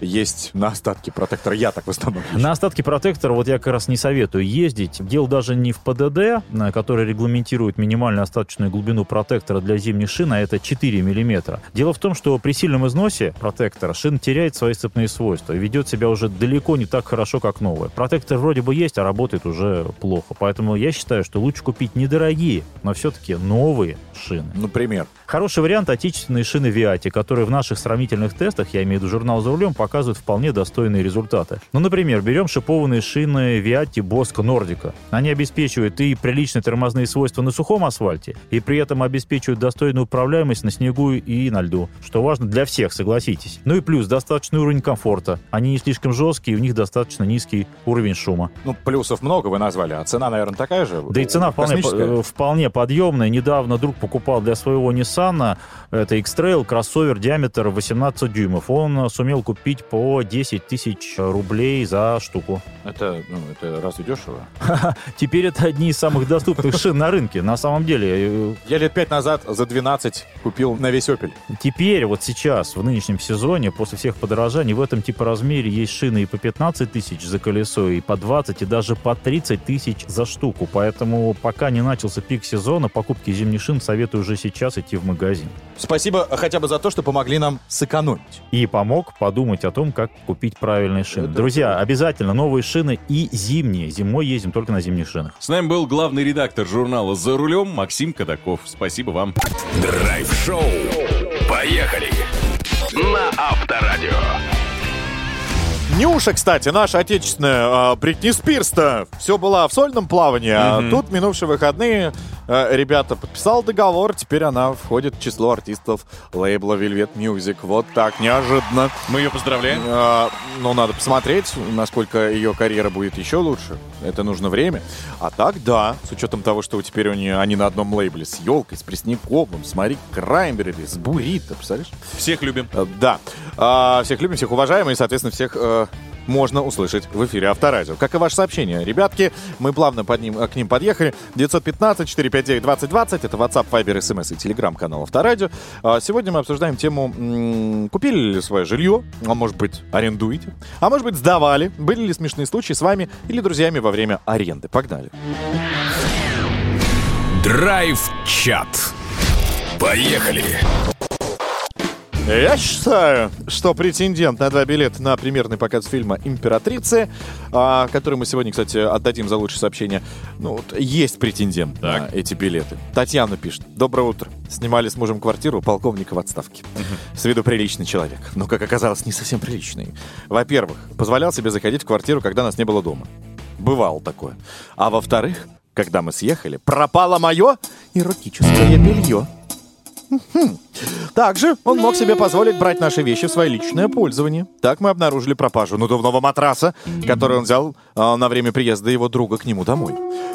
есть на остатке протектора? Я так в основном. На остатки протектора вот я как раз не советую ездить. Дело даже не в ПДД, на который регламентирует минимальную остаточную глубину протектора для зимних шин, а это 4 мм. Дело в том, что при сильном износе протектора шин теряет свои сцепные свойства и ведет себя уже далеко не так хорошо, как новая. Протектор вроде бы есть, а работает уже плохо. Поэтому я считаю, что лучше купить недорогие, но все-таки новые шины. Например. Хороший вариант отечественные шины Виати, которые в наших сравнительных тестах, я имею в виду журнал «За рулем», показывают вполне достойные результаты. Ну, например, берем шипованные шины Виати Боско Нордика. Они обеспечивают и приличные тормозные свойства на сухом асфальте, и при этом обеспечивают достойную управляемость на снегу и на льду, что важно для всех, согласитесь. Ну и плюс достаточный уровень комфорта. Они не слишком жесткие, у них достаточно низкий уровень шума. Ну, плюсов много вы назвали, а цена, наверное, такая же? Да и цена вполне, э, вполне подъемная. Недавно друг покупал для своего Nissan, это X-Trail, кроссовер, диаметр 18 дюймов. Он сумел купить по 10 тысяч рублей за штуку. Это, ну, это разве дешево? [LAUGHS] Теперь это одни из самых доступных шин на рынке. На самом деле, Я лет пять назад за 12 купил на весь Opel. теперь, вот сейчас, в нынешнем сезоне, после всех подорожаний, в этом типа размере есть шины и по 15 тысяч за колесо, и по 20, и даже по 30 тысяч за штуку. Поэтому пока не начался пик сезона, покупки зимних шин советую уже сейчас идти в магазин. Спасибо хотя бы за то, что помогли нам сэкономить. И помог подумать о том, как купить правильные шины. Друзья, обязательно новые шины и зимние. Зимой ездим только на зимних шинах. С нами был главный редактор журнала «За рулем» Максим Кадаков. Спасибо вам. Драйв-шоу. Поехали. На Авторадио. Нюша, кстати, наша отечественная а, Бритни Спирс-то все была в сольном плавании, а тут минувшие выходные ребята подписал договор, теперь она входит в число артистов лейбла Velvet Music. Вот так, неожиданно. Мы ее поздравляем. А, ну, надо посмотреть, насколько ее карьера будет еще лучше. Это нужно время. А так, да, с учетом того, что теперь у нее, они на одном лейбле с елкой, с Пресняковым, с Мари Краймбери, с Бурито, представляешь? Всех любим. Э, Да. А, всех любим, всех уважаем, и, соответственно, всех э, можно услышать в эфире Авторадио. Как и ваше сообщение. Ребятки, мы плавно под ним, э, к ним подъехали. 915-459-2020. Это WhatsApp, Viber, SMS и Telegram-канал Авторадио. А, сегодня мы обсуждаем тему, купили ли свое жилье, а может быть, арендуете, а может быть, сдавали, были ли смешные случаи с вами или друзьями во время аренды. Погнали. Драйв-чат. Поехали. Я считаю, что претендент на два билета на премьерный показ фильма «Императрицы», а, который мы сегодня, кстати, отдадим за лучшее сообщение, ну, вот есть претендент на эти билеты. Татьяна пишет. Доброе утро. Снимали с мужем квартиру полковника в отставке. С виду приличный человек. Но, как оказалось, не совсем приличный. Во-первых, позволял себе заходить в квартиру, когда нас не было дома. Бывало такое. А во-вторых, когда мы съехали, пропало мое эротическое белье. [LAUGHS] Также он мог себе позволить брать наши вещи в свое личное пользование. Так мы обнаружили пропажу надувного матраса, который он взял а, на время приезда его друга к нему домой.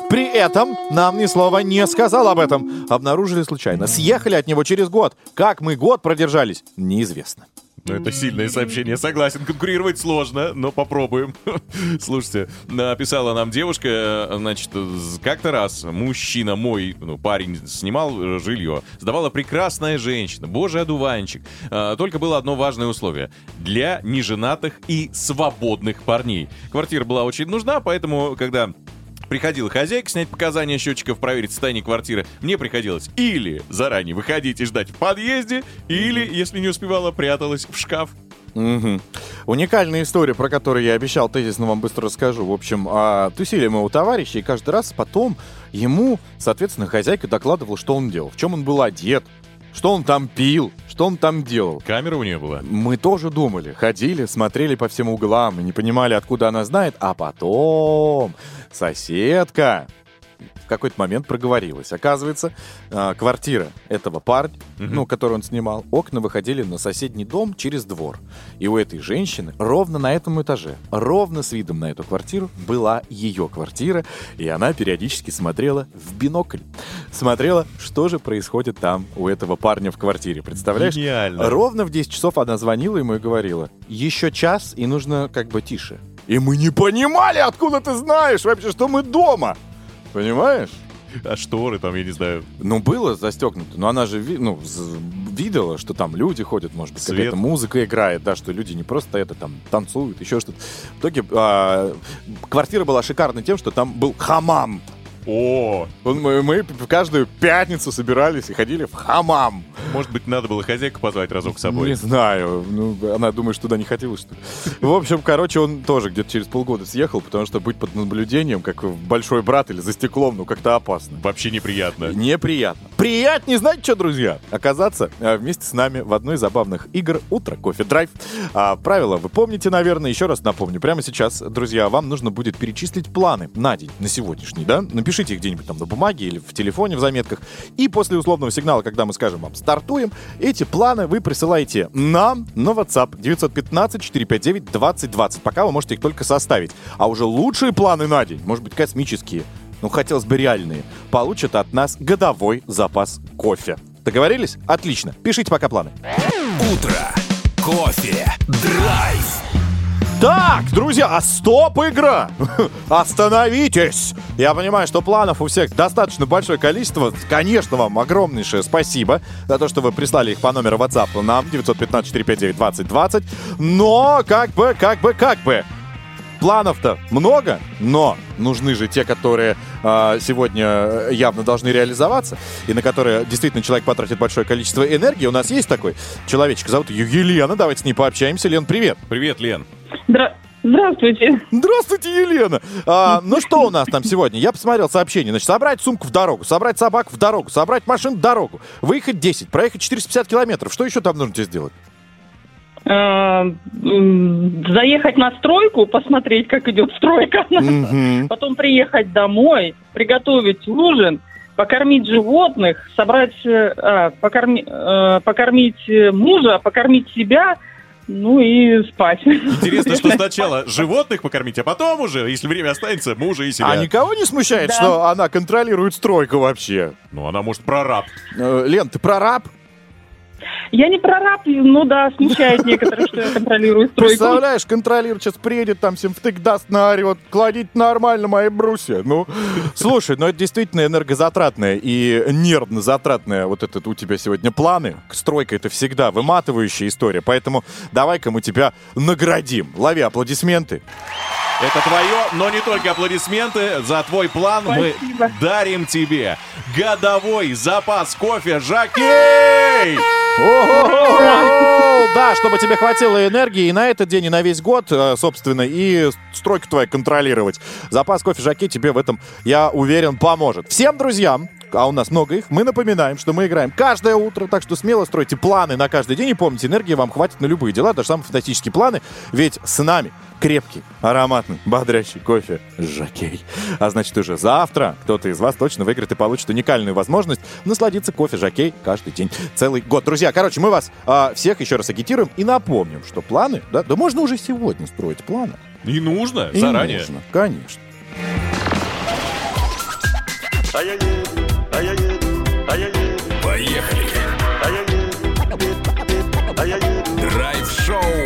При этом нам ни слова не сказал об этом. Обнаружили случайно. Съехали от него через год. Как мы год продержались, неизвестно. Ну, это сильное сообщение, согласен. Конкурировать сложно, но попробуем. [LAUGHS] Слушайте, написала нам девушка, значит, как-то раз мужчина мой, ну, парень, снимал жилье. Сдавала прекрасная женщина, божий одуванчик. А, Только было одно важное условие. Для неженатых и свободных парней. Квартира была очень нужна, поэтому, когда Приходила хозяйка снять показания счетчиков, проверить состояние квартиры. Мне приходилось или заранее выходить и ждать в подъезде, или, если не успевала, пряталась в шкаф. Мгм. Уникальная история, про которую я обещал тезисно вам быстро расскажу. В общем, а, тусили мы у товарища, и каждый раз потом ему, соответственно, хозяйка докладывала, что он делал, в чем он был одет, что он там пил, что он там делал. Камера у нее была. Мы тоже думали, ходили, смотрели по всем углам не понимали, откуда она знает, а потом соседка в какой-то момент проговорилась. Оказывается, а, квартира этого парня, ну, который он снимал, окна выходили на соседний дом через двор. И у этой женщины ровно на этом этаже, ровно с видом на эту квартиру, была ее квартира, и она периодически смотрела в бинокль. Смотрела, что же происходит там у этого парня в квартире. Представляешь? Гениально. Ровно в 10 часов она звонила ему и говорила, еще час, и нужно как бы тише. И мы не понимали, откуда ты знаешь вообще, что мы дома. Понимаешь? А шторы там, я не знаю. Ну, было застегнуто, но она же ну, видела, что там люди ходят, может быть, какая-то музыка играет, да, что люди не просто это там танцуют, еще что-то. В итоге а, квартира была шикарна тем, что там был хамам. О, Он- Мы, мы каждую пятницу собирались и ходили в хамам. может быть, надо было хозяйку позвать разок с собой. Не знаю. Ну, она думает, что туда не хотела, что ли. В общем, короче, он тоже где-то через полгода съехал, потому что быть под наблюдением, как большой брат или за стеклом, ну, как-то опасно. Вообще неприятно. Неприятно. Приятнее, знаете что, друзья? Оказаться а, вместе с нами в одной из забавных игр «Утро кофе драйв». А, правила вы помните, наверное. Еще раз напомню. Прямо сейчас, друзья, вам нужно будет перечислить планы на день, на сегодняшний, да? Напишите их где-нибудь там на бумаге или в телефоне в заметках. И после условного сигнала, когда мы скажем вам «стартуем», эти планы вы присылаете нам на WhatsApp 915-459-2020. Пока вы можете их только составить. А уже лучшие планы на день, может быть, космические, ну хотелось бы реальные, получат от нас годовой запас кофе. Договорились? Отлично. Пишите пока планы. Утро. Кофе. Драйв. Так, друзья, а стоп, игра! [LAUGHS] Остановитесь! Я понимаю, что планов у всех достаточно большое количество. Конечно, вам огромнейшее спасибо за то, что вы прислали их по номеру WhatsApp нам 915-459-2020. Но, как бы, как бы, как бы, Планов-то много, но нужны же те, которые а, сегодня явно должны реализоваться, и на которые действительно человек потратит большое количество энергии. У нас есть такой человечек, зовут ее Елена. Давайте с ней пообщаемся. Лен, привет. Привет, Лен. Здра- Здравствуйте. Здравствуйте, Елена. А, ну что у нас там сегодня? Я посмотрел сообщение. Значит, собрать сумку в дорогу, собрать собак в дорогу, собрать машину в дорогу, выехать 10, проехать 450 километров. Что еще там нужно тебе сделать? Э, заехать на стройку, посмотреть, как идет стройка, потом приехать домой, приготовить ужин, покормить животных, собрать, э, а, покорми- э, покормить мужа, покормить себя, ну и спать. Интересно, что сначала животных покормить, а потом уже, если время останется, мужа и себя. А никого не смущает, Да. что она контролирует стройку вообще? Ну, она может прораб. Э, Лен, ты прораб? Я не прораб, ну да, смущает некоторых, что я контролирую стройку. Представляешь, контролирует, сейчас приедет, там всем втык даст, наорет, кладите нормально мои брусья. Ну, слушай, ну это действительно энергозатратное и нервно затратное вот это у тебя сегодня планы. Стройка это всегда выматывающая история, поэтому давай-ка мы тебя наградим. Лови аплодисменты. Это твое, но не только аплодисменты. За твой план Спасибо. мы дарим тебе годовой запас кофе Жакей! Да, чтобы тебе хватило энергии и на этот день, и на весь год, э, собственно, и стройку твою контролировать. Запас кофе Жаки тебе в этом, я уверен, поможет. Всем друзьям, а у нас много их, мы напоминаем, что мы играем каждое утро, так что смело стройте планы на каждый день и помните, энергии вам хватит на любые дела, даже самые фантастические планы, ведь с нами крепкий, ароматный, бодрящий кофе Жакей. А значит, уже завтра кто-то из вас точно выиграет и получит уникальную возможность насладиться кофе Жакей каждый день, целый год. Друзья, короче, мы вас а, всех еще раз агитируем и напомним, что планы, да, да можно уже сегодня строить планы. И нужно, И заранее. нужно, конечно. Поехали. Драйв-шоу.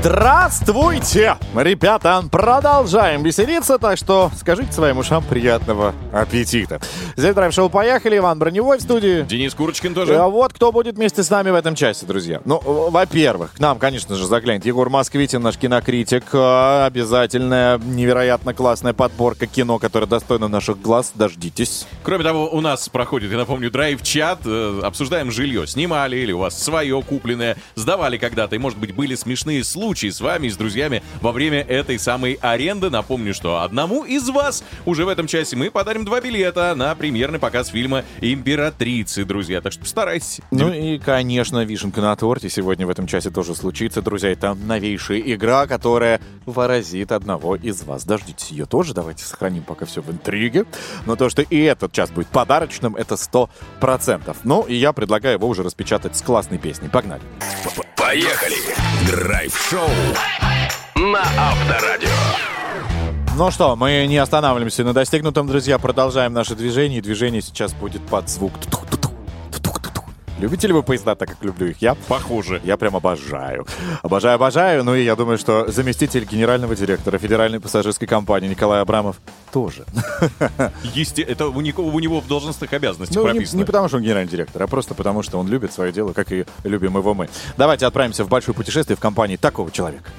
Здравствуйте, ребята! Продолжаем веселиться, так что скажите своим ушам приятного аппетита. Здесь драйв-шоу «Поехали», Иван Броневой в студии. Денис Курочкин тоже. А вот кто будет вместе с нами в этом часе, друзья. Ну, э, во-первых, к нам, конечно же, заглянет Егор Москвитин, наш кинокритик. Э, Обязательная, невероятно классная подборка кино, которое достойно наших глаз. Дождитесь. Кроме того, у нас проходит, я напомню, драйв-чат. э, Обсуждаем жилье. Снимали или у вас свое купленное, сдавали когда-то. И, может быть, были смешные случаи с вами и с друзьями во время этой самой аренды. Напомню, что одному из вас уже в этом часе мы подарим два билета на премьерный показ фильма «Императрицы», друзья. Так что постарайтесь. Ну и, конечно, вишенка на торте сегодня в этом часе тоже случится, друзья. Это новейшая игра, которая поразит одного из вас. Дождитесь ее тоже. Давайте сохраним пока все в интриге. Но то, что и этот час будет подарочным, это сто процентов. Ну, и я предлагаю его уже распечатать с классной песней. Погнали. Поехали. Драйв-шоу на Авторадио. Ну что, мы не останавливаемся на достигнутом, друзья. Продолжаем наше движение. Движение сейчас будет под звук. Ту-ту-ту, ту-ту-ту-ту. Любите ли вы поезда так, как люблю их я? Похоже. Я прям обожаю. Обожаю, обожаю. Ну и я думаю, что заместитель генерального директора Федеральной пассажирской компании Николай Абрамов тоже. Есте... Это у него, у него в должностных обязанностях Ну, не, прописано. не потому, что он генеральный директор, а просто потому, что он любит свое дело, как и любим его мы. Давайте отправимся в большое путешествие в компании такого человека.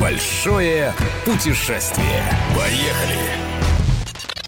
Большое путешествие. Поехали.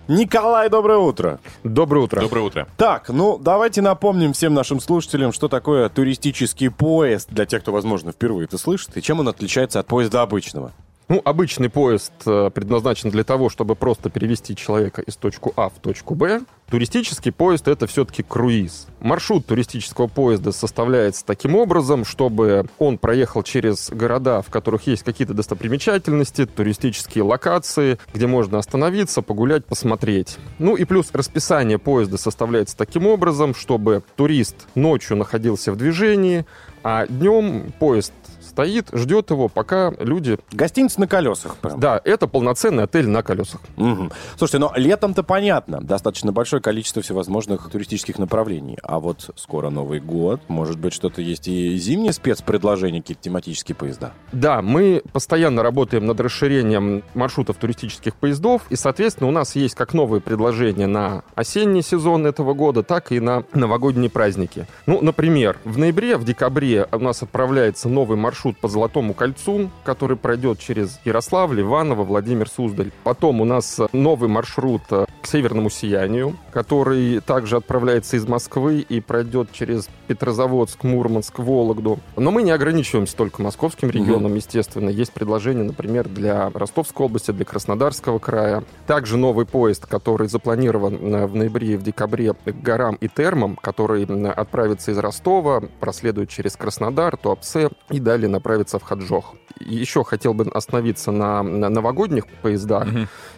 Николай, доброе утро. Доброе утро. Доброе утро. Так, ну давайте напомним всем нашим слушателям, что такое туристический поезд для тех, кто, возможно, впервые это слышит, и чем он отличается от поезда обычного. Ну, обычный поезд э, предназначен для того, чтобы просто перевести человека из точку А в точку Б. Туристический поезд — это все-таки круиз. Маршрут туристического поезда составляется таким образом, чтобы он проехал через города, в которых есть какие-то достопримечательности, туристические локации, где можно остановиться, погулять, посмотреть. Ну и плюс расписание поезда составляется таким образом, чтобы турист ночью находился в движении, а днем поезд стоит, ждет его, пока люди... Гостиница на колесах. Прям. Да, это полноценный отель на колесах. Мгм. Слушайте, но летом-то понятно. Достаточно большое количество всевозможных туристических направлений. А вот скоро Новый год. Может быть, что-то есть и зимние спецпредложения, какие-то тематические поезда. Да, мы постоянно работаем над расширением маршрутов туристических поездов, и, соответственно, у нас есть как новые предложения на осенний сезон этого года, так и на новогодние праздники. Ну, например, в ноябре, в декабре у нас отправляется новый маршрут по Золотому кольцу, который пройдет через Ярославль, Иваново, Владимир Суздаль. Потом у нас новый маршрут э, к Северному сиянию, который также отправляется из Москвы и пройдет через Петрозаводск, Мурманск, Вологду. Но мы не ограничиваемся только московским регионом, естественно. Есть предложения, например, для Ростовской области, для Краснодарского края. Также новый поезд, который запланирован э, в ноябре и в декабре к горам и термам, который отправится из Ростова, проследует через Краснодар, Туапсе и далее направится в Хаджох. Еще хотел бы остановиться на, на новогодних поездах.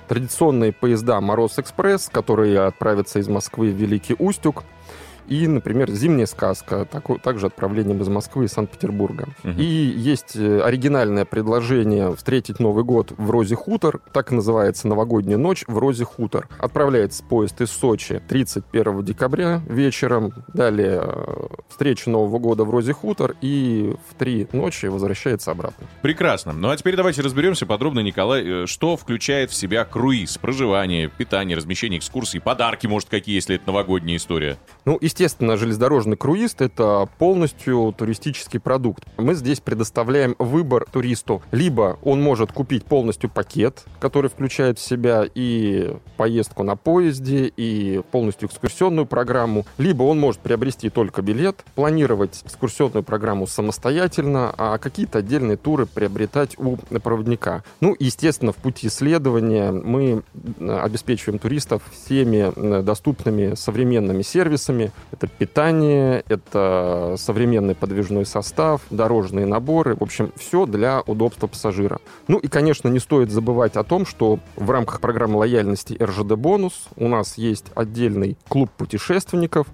Традиционные поезда «Мороз-экспресс», которые отправятся из Москвы в Великий Устюг. И, например, «Зимняя сказка», тако- также отправлением из Москвы и Санкт-Петербурга. И есть э, оригинальное предложение встретить Новый год в Розе Хутор. Так называется «Новогодняя ночь в Розе Хутор». Отправляется поезд из Сочи 31 декабря вечером. Далее э, встреча Нового года в Розе Хутор. И в три ночи возвращается обратно. Прекрасно. Ну а теперь давайте разберемся подробно, Николай, э, что включает в себя круиз, проживание, питание, размещение экскурсий, подарки, может, какие, если это новогодняя история. Ну, естественно, железнодорожный круиз — это полностью туристический продукт. Мы здесь предоставляем выбор туристу. Либо он может купить полностью пакет, который включает в себя и поездку на поезде, и полностью экскурсионную программу. Либо он может приобрести только билет, планировать экскурсионную программу самостоятельно, а какие-то отдельные туры приобретать у проводника. Ну, естественно, в пути исследования мы э, обеспечиваем туристов всеми э, доступными современными сервисами. Это питание, это современный подвижной состав, дорожные наборы. В общем, все для удобства пассажира. Ну и, конечно, не стоит забывать о том, что в рамках программы лояльности РЖД «Бонус» у нас есть отдельный клуб путешественников,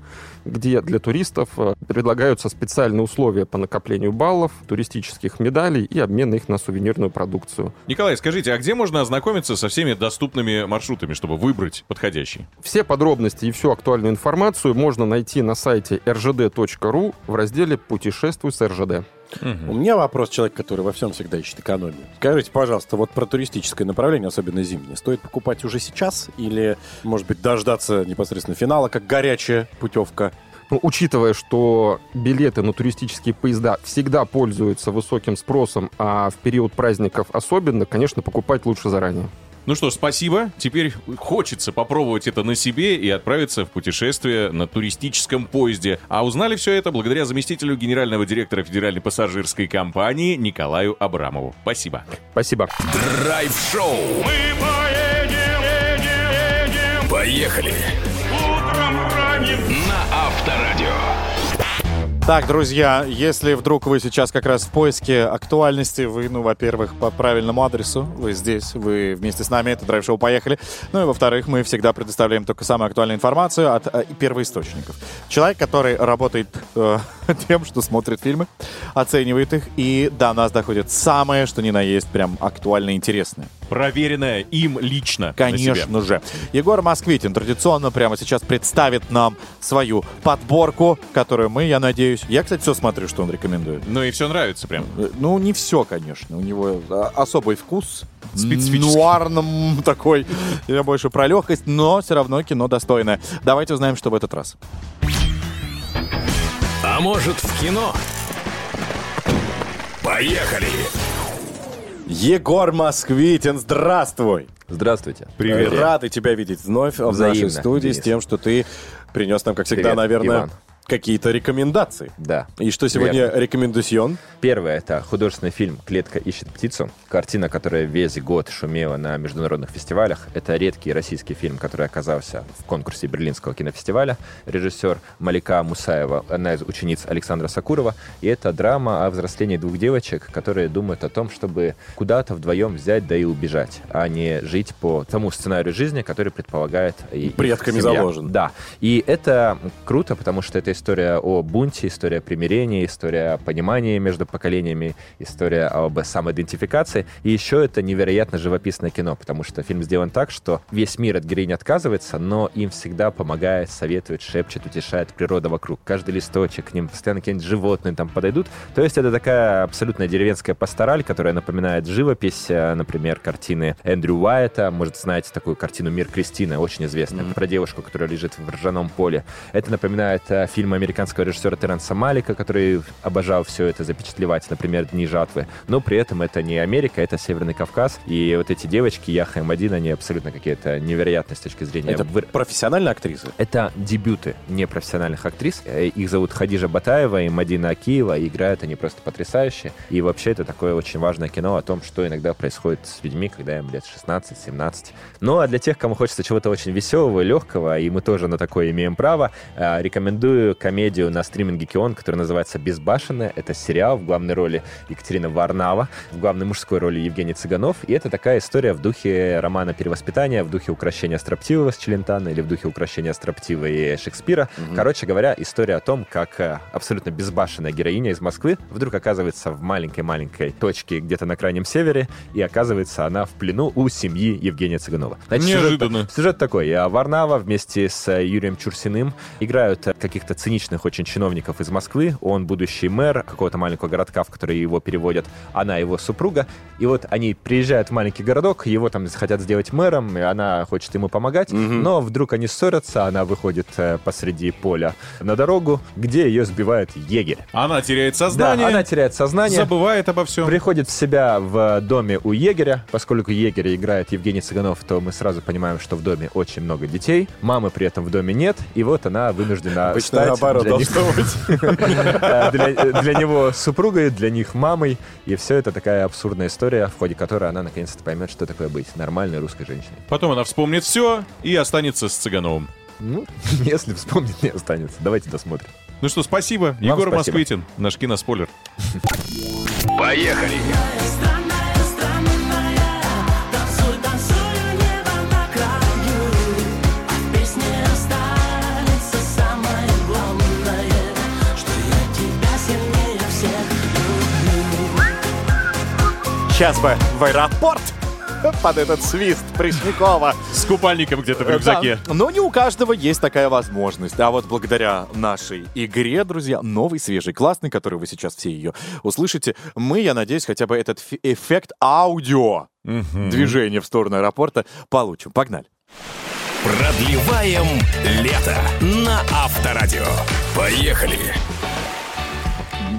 где для туристов э, предлагаются специальные условия по накоплению баллов, туристических медалей и обмен их на сувенирную продукцию. Николай, скажите, а где можно ознакомиться со всеми доступными маршрутами, чтобы выбрать подходящий? Все подробности и всю актуальную информацию можно найти на сайте rgd.ru в разделе «Путешествуй с РЖД». У меня вопрос человек, который во всем всегда ищет экономию. Скажите, пожалуйста, вот про туристическое направление, особенно зимнее, стоит покупать уже сейчас или, может быть, дождаться непосредственно финала, как горячая путевка? Ну, учитывая, что билеты на туристические поезда всегда пользуются высоким спросом, а в период праздников особенно, конечно, покупать лучше заранее. Ну что ж, спасибо. Теперь хочется попробовать это на себе и отправиться в путешествие на туристическом поезде. А узнали все это благодаря заместителю генерального директора Федеральной пассажирской компании Николаю Абрамову. Спасибо. Спасибо. Драйв-шоу. Мы поедем, едем, едем. Поехали. Утром ранним. На Авторадио. Так, друзья, если вдруг вы сейчас как раз в поиске актуальности, вы, ну, во-первых, по правильному адресу, вы здесь, вы вместе с нами, это драйв-шоу «Поехали». Ну и, во-вторых, мы всегда предоставляем только самую актуальную информацию от э, первоисточников. Человек, который работает э, [LAUGHS] тем, что смотрит фильмы, оценивает их, и до нас доходит самое, что ни на есть, прям актуально интересное. Проверенное им лично. на себе. Конечно же. Егор Москвитин традиционно прямо сейчас представит нам свою подборку, которую мы, я надеюсь... Я, кстати, все смотрю, что он рекомендует. Ну и все нравится прям. Э, Ну, не все, конечно. У него а, особый вкус. Специфический. Нуарным [LAUGHS] такой. Я больше про легкость, но все равно кино достойное. Давайте узнаем, что в этот раз. А может в кино? Поехали. Егор Москвитин, здравствуй! Здравствуйте. Рады тебя видеть вновь в Взаимно, нашей студии с Денис. тем, что ты принес нам, как всегда, Привет, наверное, Иван. Какие-то рекомендации. Да. И что сегодня Верно. рекомендацион? Первое — это художественный фильм «Клетка ищет птицу». Картина, которая весь год шумела на международных фестивалях. Это редкий российский фильм, который оказался в конкурсе Берлинского кинофестиваля. Режиссер Малика Мусаева, одна из учениц Александра Сакурова. И это драма о взрослении двух девочек, которые думают о том, чтобы куда-то вдвоем взять, да и убежать, а не жить по тому сценарию жизни, который предполагает Предками заложен. Да. И это круто, потому что это история о бунте, история примирения, история о понимании между поколениями, история об самоидентификации. И еще это невероятно живописное кино, потому что фильм сделан так, что весь мир от героини отказывается, но им всегда помогает, советует, шепчет, утешает природа вокруг. Каждый листочек, к ним постоянно какие-нибудь животные там подойдут. То есть это такая абсолютно деревенская пастораль, которая напоминает живопись, э, например, картины Эндрю Уайта. Может, знаете такую картину «Мир Кристины», очень известная, про девушку, которая лежит в ржаном поле. Это напоминает э, фильм американского режиссера Теренса Малика, который обожал все это запечатлевать, например, «Дни жатвы». Но при этом это не Америка, это Северный Кавказ. И вот эти девочки, Яха и Мадин, они абсолютно какие-то невероятные с точки зрения... Это выр- профессиональные актрисы? это дебюты непрофессиональных актрис. Э, Их зовут Хадижа Батаева и Мадина Акиева. И играют они просто потрясающе. И вообще это такое очень важное кино о том, что иногда происходит с людьми, когда им лет 16-17. Ну а для тех, кому хочется чего-то очень веселого и легкого, и мы тоже на такое имеем право, э, рекомендую комедию на стриминге Кион, которая называется «Безбашенная». Это сериал в главной роли Екатерина Варнава, в главной мужской роли Евгений Цыганов. И это такая история в духе романа «Перевоспитание», в духе украшения Строптивого с Челентана или в духе украшения Строптива и Шекспира. Короче говоря, история о том, как э, абсолютно безбашенная героиня из Москвы вдруг оказывается в маленькой-маленькой точке где-то на крайнем севере, и оказывается она в плену у семьи Евгения Цыганова. Значит, сюжет- Неожиданно. Сюжет такой. а Варнава вместе с э, Юрием Чурсиным играют э, каких-то циничных очень чиновников из Москвы. Он будущий мэр какого-то маленького городка, в который его переводят. Она его супруга. И вот они приезжают в маленький городок, его там хотят сделать мэром, и она хочет ему помогать. Но вдруг они ссорятся, она выходит э, посреди поля на дорогу, где ее сбивает егерь. Она теряет сознание. Да, она теряет сознание. Забывает обо всем. Приходит в себя в доме у егеря. Поскольку егеря играет Евгений Цыганов, то мы сразу понимаем, что в доме очень много детей. Мамы при этом в доме нет. И вот она вынуждена Обычно наоборот для них- должно [LAUGHS] быть. э, для, для него супругой, для них мамой. И все это такая абсурдная история, в ходе которой она наконец-то поймет, что такое быть нормальной русской женщиной. Потом она вспомнит все и останется с Цыгановым. Ну, [LAUGHS] если вспомнить, не останется. Давайте досмотрим. Ну что, спасибо. Егор спасибо. Москвитин, наш киноспойлер. Поехали! Сейчас бы в аэропорт под этот свист Преснякова. С купальником где-то в рюкзаке. Да. Но не у каждого есть такая возможность. А вот благодаря нашей игре, друзья, новый, свежий, классный, который вы сейчас все ее услышите, мы, я надеюсь, хотя бы этот эффект аудио движения в сторону аэропорта получим. Погнали. Продлеваем лето на Авторадио. Поехали!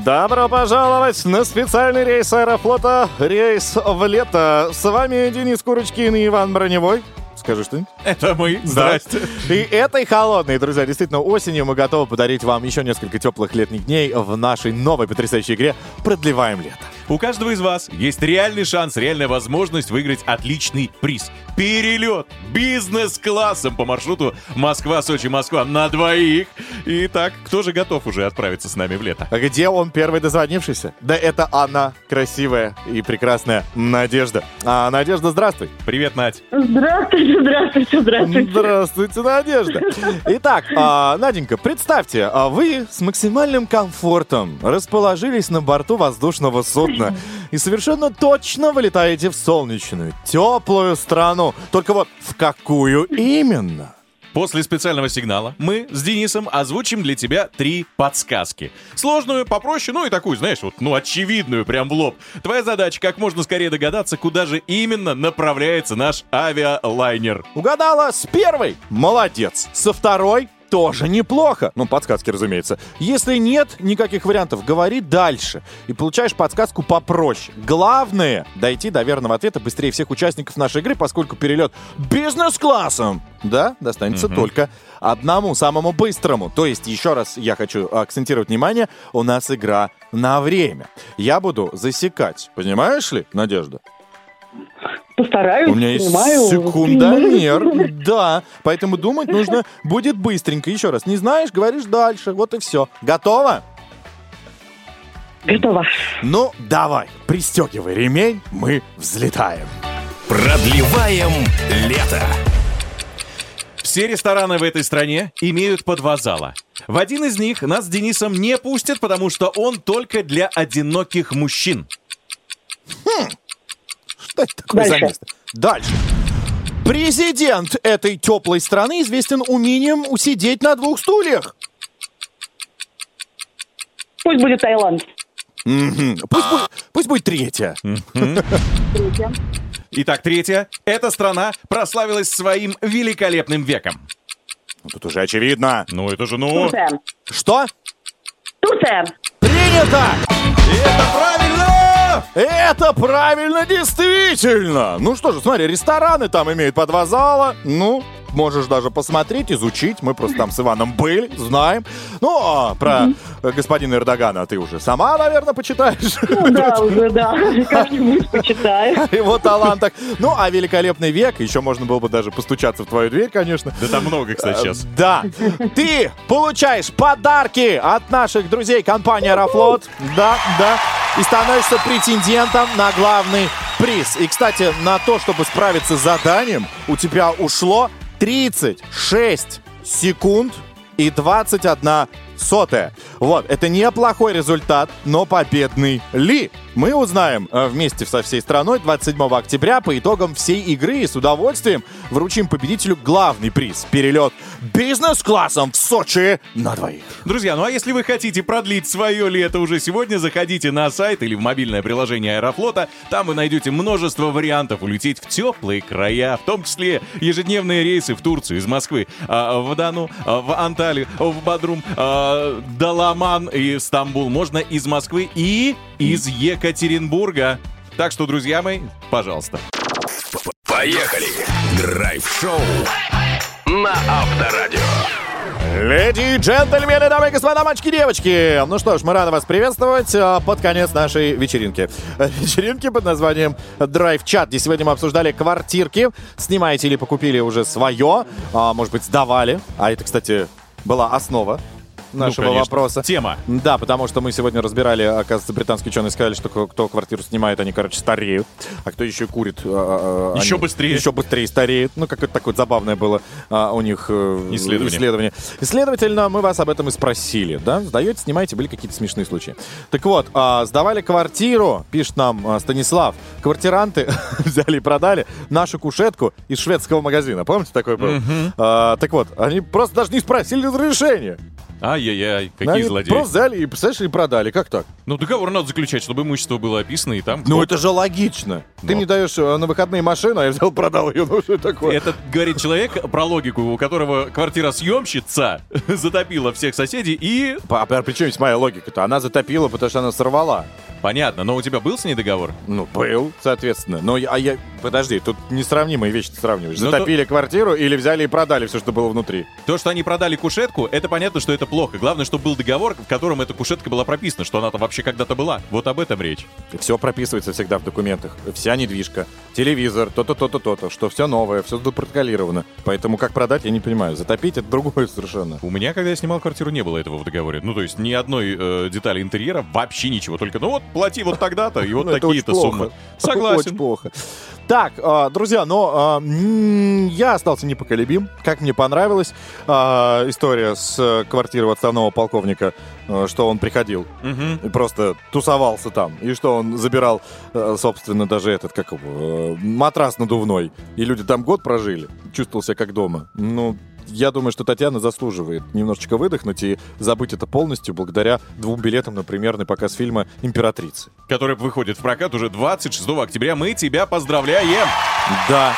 Добро пожаловать на специальный рейс Аэрофлота «Рейс в лето». С вами Денис Курочкин и Иван Броневой. Скажи что-нибудь. Это мы. Здрасте. И этой холодной, друзья, действительно, осенью мы готовы подарить вам еще несколько теплых летних дней в нашей новой потрясающей игре «Продлеваем лето». У каждого из вас есть реальный шанс, реальная возможность выиграть отличный приз. Перелет бизнес-классом по маршруту Москва-Сочи-Москва на двоих. Итак, кто же готов уже отправиться с нами в лето? А Где он первый дозвонившийся? Да это она, красивая и прекрасная Надежда. А, Надежда, здравствуй. Привет, Надь. Здравствуйте, здравствуйте, здравствуйте. Здравствуйте, Надежда. Итак, а, Наденька, представьте, а вы с максимальным комфортом расположились на борту воздушного судна и совершенно точно вылетаете в солнечную, теплую страну. Только вот в какую именно? После специального сигнала мы с Денисом озвучим для тебя три подсказки. Сложную, попроще, ну и такую, знаешь, вот, ну, очевидную, прям в лоб. Твоя задача как можно скорее догадаться, куда же именно направляется наш авиалайнер. Угадала с первой? Молодец. Со второй? Тоже неплохо. Ну, подсказки, разумеется. Если нет никаких вариантов, говори дальше. И получаешь подсказку попроще. Главное — дойти до верного ответа быстрее всех участников нашей игры, поскольку перелет бизнес-классом, да, достанется только одному, самому быстрому. То есть, еще раз я хочу акцентировать внимание, у нас игра на время. Я буду засекать, понимаешь ли, Надежда? Постараюсь, У меня есть понимаю. секундомер, [LAUGHS] да. Поэтому думать нужно будет быстренько. Еще раз, не знаешь, говоришь дальше. Вот и все. Готово? Готово. Ну, давай, пристегивай ремень, мы взлетаем. Продлеваем лето. Все рестораны в этой стране имеют по два зала. В один из них нас с Денисом не пустят, потому что он только для одиноких мужчин. Хм, что это такое за Дальше. место? Дальше. Президент этой теплой страны известен умением усидеть на двух стульях. Пусть будет Таиланд. Мгм. Пусть, будет, пусть будет третья. Итак, третье. Эта страна прославилась своим великолепным веком. Ну, Тут уже очевидно. Ну, это же ну... Турция. Что? Турция. Принято! Это правильно! Это правильно, действительно! Ну что же, смотри, рестораны там имеют по два зала. Ну, можешь даже посмотреть, изучить. Мы просто там с Иваном были, знаем. Ну, а про э, господина Эрдогана ты уже сама, наверное, почитаешь. Ну да, уже, да. Как-нибудь почитаю. Его талантах. Ну, а великолепный век, еще можно было бы даже постучаться в твою дверь, конечно. Да там много, кстати, Э, сейчас. Да. Ты получаешь подарки от наших друзей компании Аэрофлот. Да, да. И становишься претендентом на главный приз. И, кстати, на то, чтобы справиться с заданием, у тебя ушло 36 секунд и 21 сотая. Вот, это неплохой результат, но победный ли? Мы узнаем э, вместе со всей страной 27 октября по итогам всей игры и с удовольствием вручим победителю главный приз. Перелет бизнес-классом в Сочи на двоих. Друзья, ну а если вы хотите продлить свое лето уже сегодня, заходите на сайт или в мобильное приложение Аэрофлота. Там вы найдете множество вариантов улететь в теплые края, в том числе ежедневные рейсы в Турцию из Москвы, а, в Дану, а, в Анталию, в Бадрум, а, Даламан и Стамбул. Можно из Москвы и из Екатеринбурга. Так что, друзья мои, пожалуйста. Поехали! Драйв-шоу на Авторадио. Леди и джентльмены, дамы и господа, мальчики и девочки. Ну что ж, мы рады вас приветствовать а, под конец нашей вечеринки. [LAUGHS] Вечеринки под названием Драйв Чат, где сегодня мы обсуждали квартирки. Снимаете или покупили уже свое, а, может быть, сдавали. А это, кстати, была основа нашего Ну, конечно. вопроса. Тема. Да, потому что мы сегодня разбирали, оказывается, британские ученые сказали, что кто, квартиру снимает, они, короче, стареют. А кто еще курит... а, а, Еще они быстрее. Еще быстрее стареет. Ну, какое-то такое забавное было а, у них э, Исследование. исследование. Следовательно, мы вас об этом и спросили, да? Сдаете, снимаете, были какие-то смешные случаи. Так вот, а, сдавали квартиру, пишет нам а, Станислав. Квартиранты [LAUGHS] взяли и продали нашу кушетку из шведского магазина. Помните, такой был? Мгм. А, так вот, они просто даже не спросили разрешения. Ай-яй-яй, какие Они злодеи. Просто взяли и, представляешь, и продали. Как так? Ну, договор надо заключать, чтобы имущество было описано, и там... Ну, это же логично. Ты Но. мне даешь э, на выходные машину, а я взял, продал ее. Ну, что такое? Это говорит человек про логику, у которого квартира съемщица [LAUGHS] затопила всех соседей и... А при чем здесь моя логика-то? Она затопила, потому что она сорвала. Понятно, но у тебя был с ней договор? Ну, был, соответственно. Но я, а я... Подожди, тут несравнимые вещи ты сравниваешь. Ну, Затопили квартиру или взяли и продали все, что было внутри? То, что они продали кушетку, это понятно, что это плохо. Главное, чтобы был договор, в котором эта кушетка была прописана, что она-то вообще когда-то была. Вот об этом речь. И все прописывается всегда в документах. Вся недвижка, телевизор, то-то, то-то, то-то, что все новое, все запротоколировано. Поэтому как продать, я не понимаю. Затопить — это другое совершенно. У меня, когда я снимал квартиру, не было этого в договоре. Ну, то есть ни одной э, детали интерьера, вообще ничего. Только, ну вот, плати вот тогда-то, и вот Ну, такие-то суммы. Согласен. Очень плохо. Так, а, друзья, но а, я остался непоколебим. Как мне понравилась а, история с э, квартиры отставного полковника, э, что он приходил Мгм. и просто тусовался там. И что он забирал, э, собственно, даже этот, как его, матрас надувной. И люди там год прожили. Чувствовал себя как дома. Ну, я думаю, что Татьяна заслуживает немножечко выдохнуть и забыть это полностью благодаря двум билетам на премьерный показ фильма «Императрица». Который выходит в прокат уже 26 октября. Мы тебя поздравляем! Да,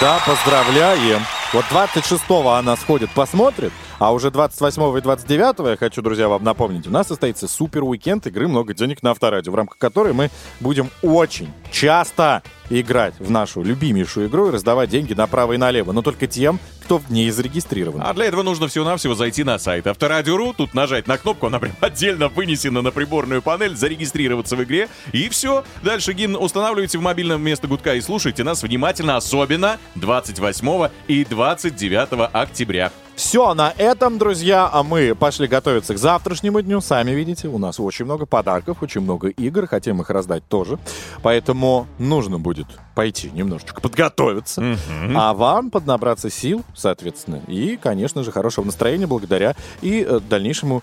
да, поздравляем. Вот 26-го она сходит, посмотрит, А уже 28 и 29, я хочу, друзья, вам напомнить, у нас состоится супер уикенд игры «Много денег» на Авторадио, в рамках которой мы будем очень часто играть в нашу любимейшую игру и раздавать деньги направо и налево, но только тем, кто в ней зарегистрирован. А для этого нужно всего-навсего зайти на сайт Авторадио.ру, тут нажать на кнопку, она прям [LAUGHS] отдельно вынесена на приборную панель, зарегистрироваться в игре, и все. Дальше гимн устанавливаете в мобильном место гудка и слушайте нас внимательно, особенно 28 и 29 октября. Все на этом, друзья, а мы пошли готовиться к завтрашнему дню. Сами видите, у нас очень много подарков, очень много игр, хотим их раздать тоже. Поэтому нужно будет пойти немножечко подготовиться, а вам поднабраться сил, соответственно, и, конечно же, хорошего настроения благодаря и э, дальнейшему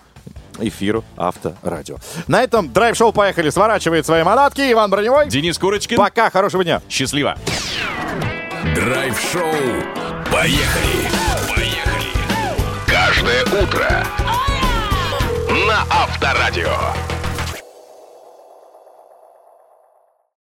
эфиру Авторадио. На этом драйв-шоу «Поехали» сворачивает свои манатки. Иван Броневой. Денис Курочкин. Пока, хорошего дня. Счастливо. Драйв-шоу. Поехали. Каждое утро на Авторадио.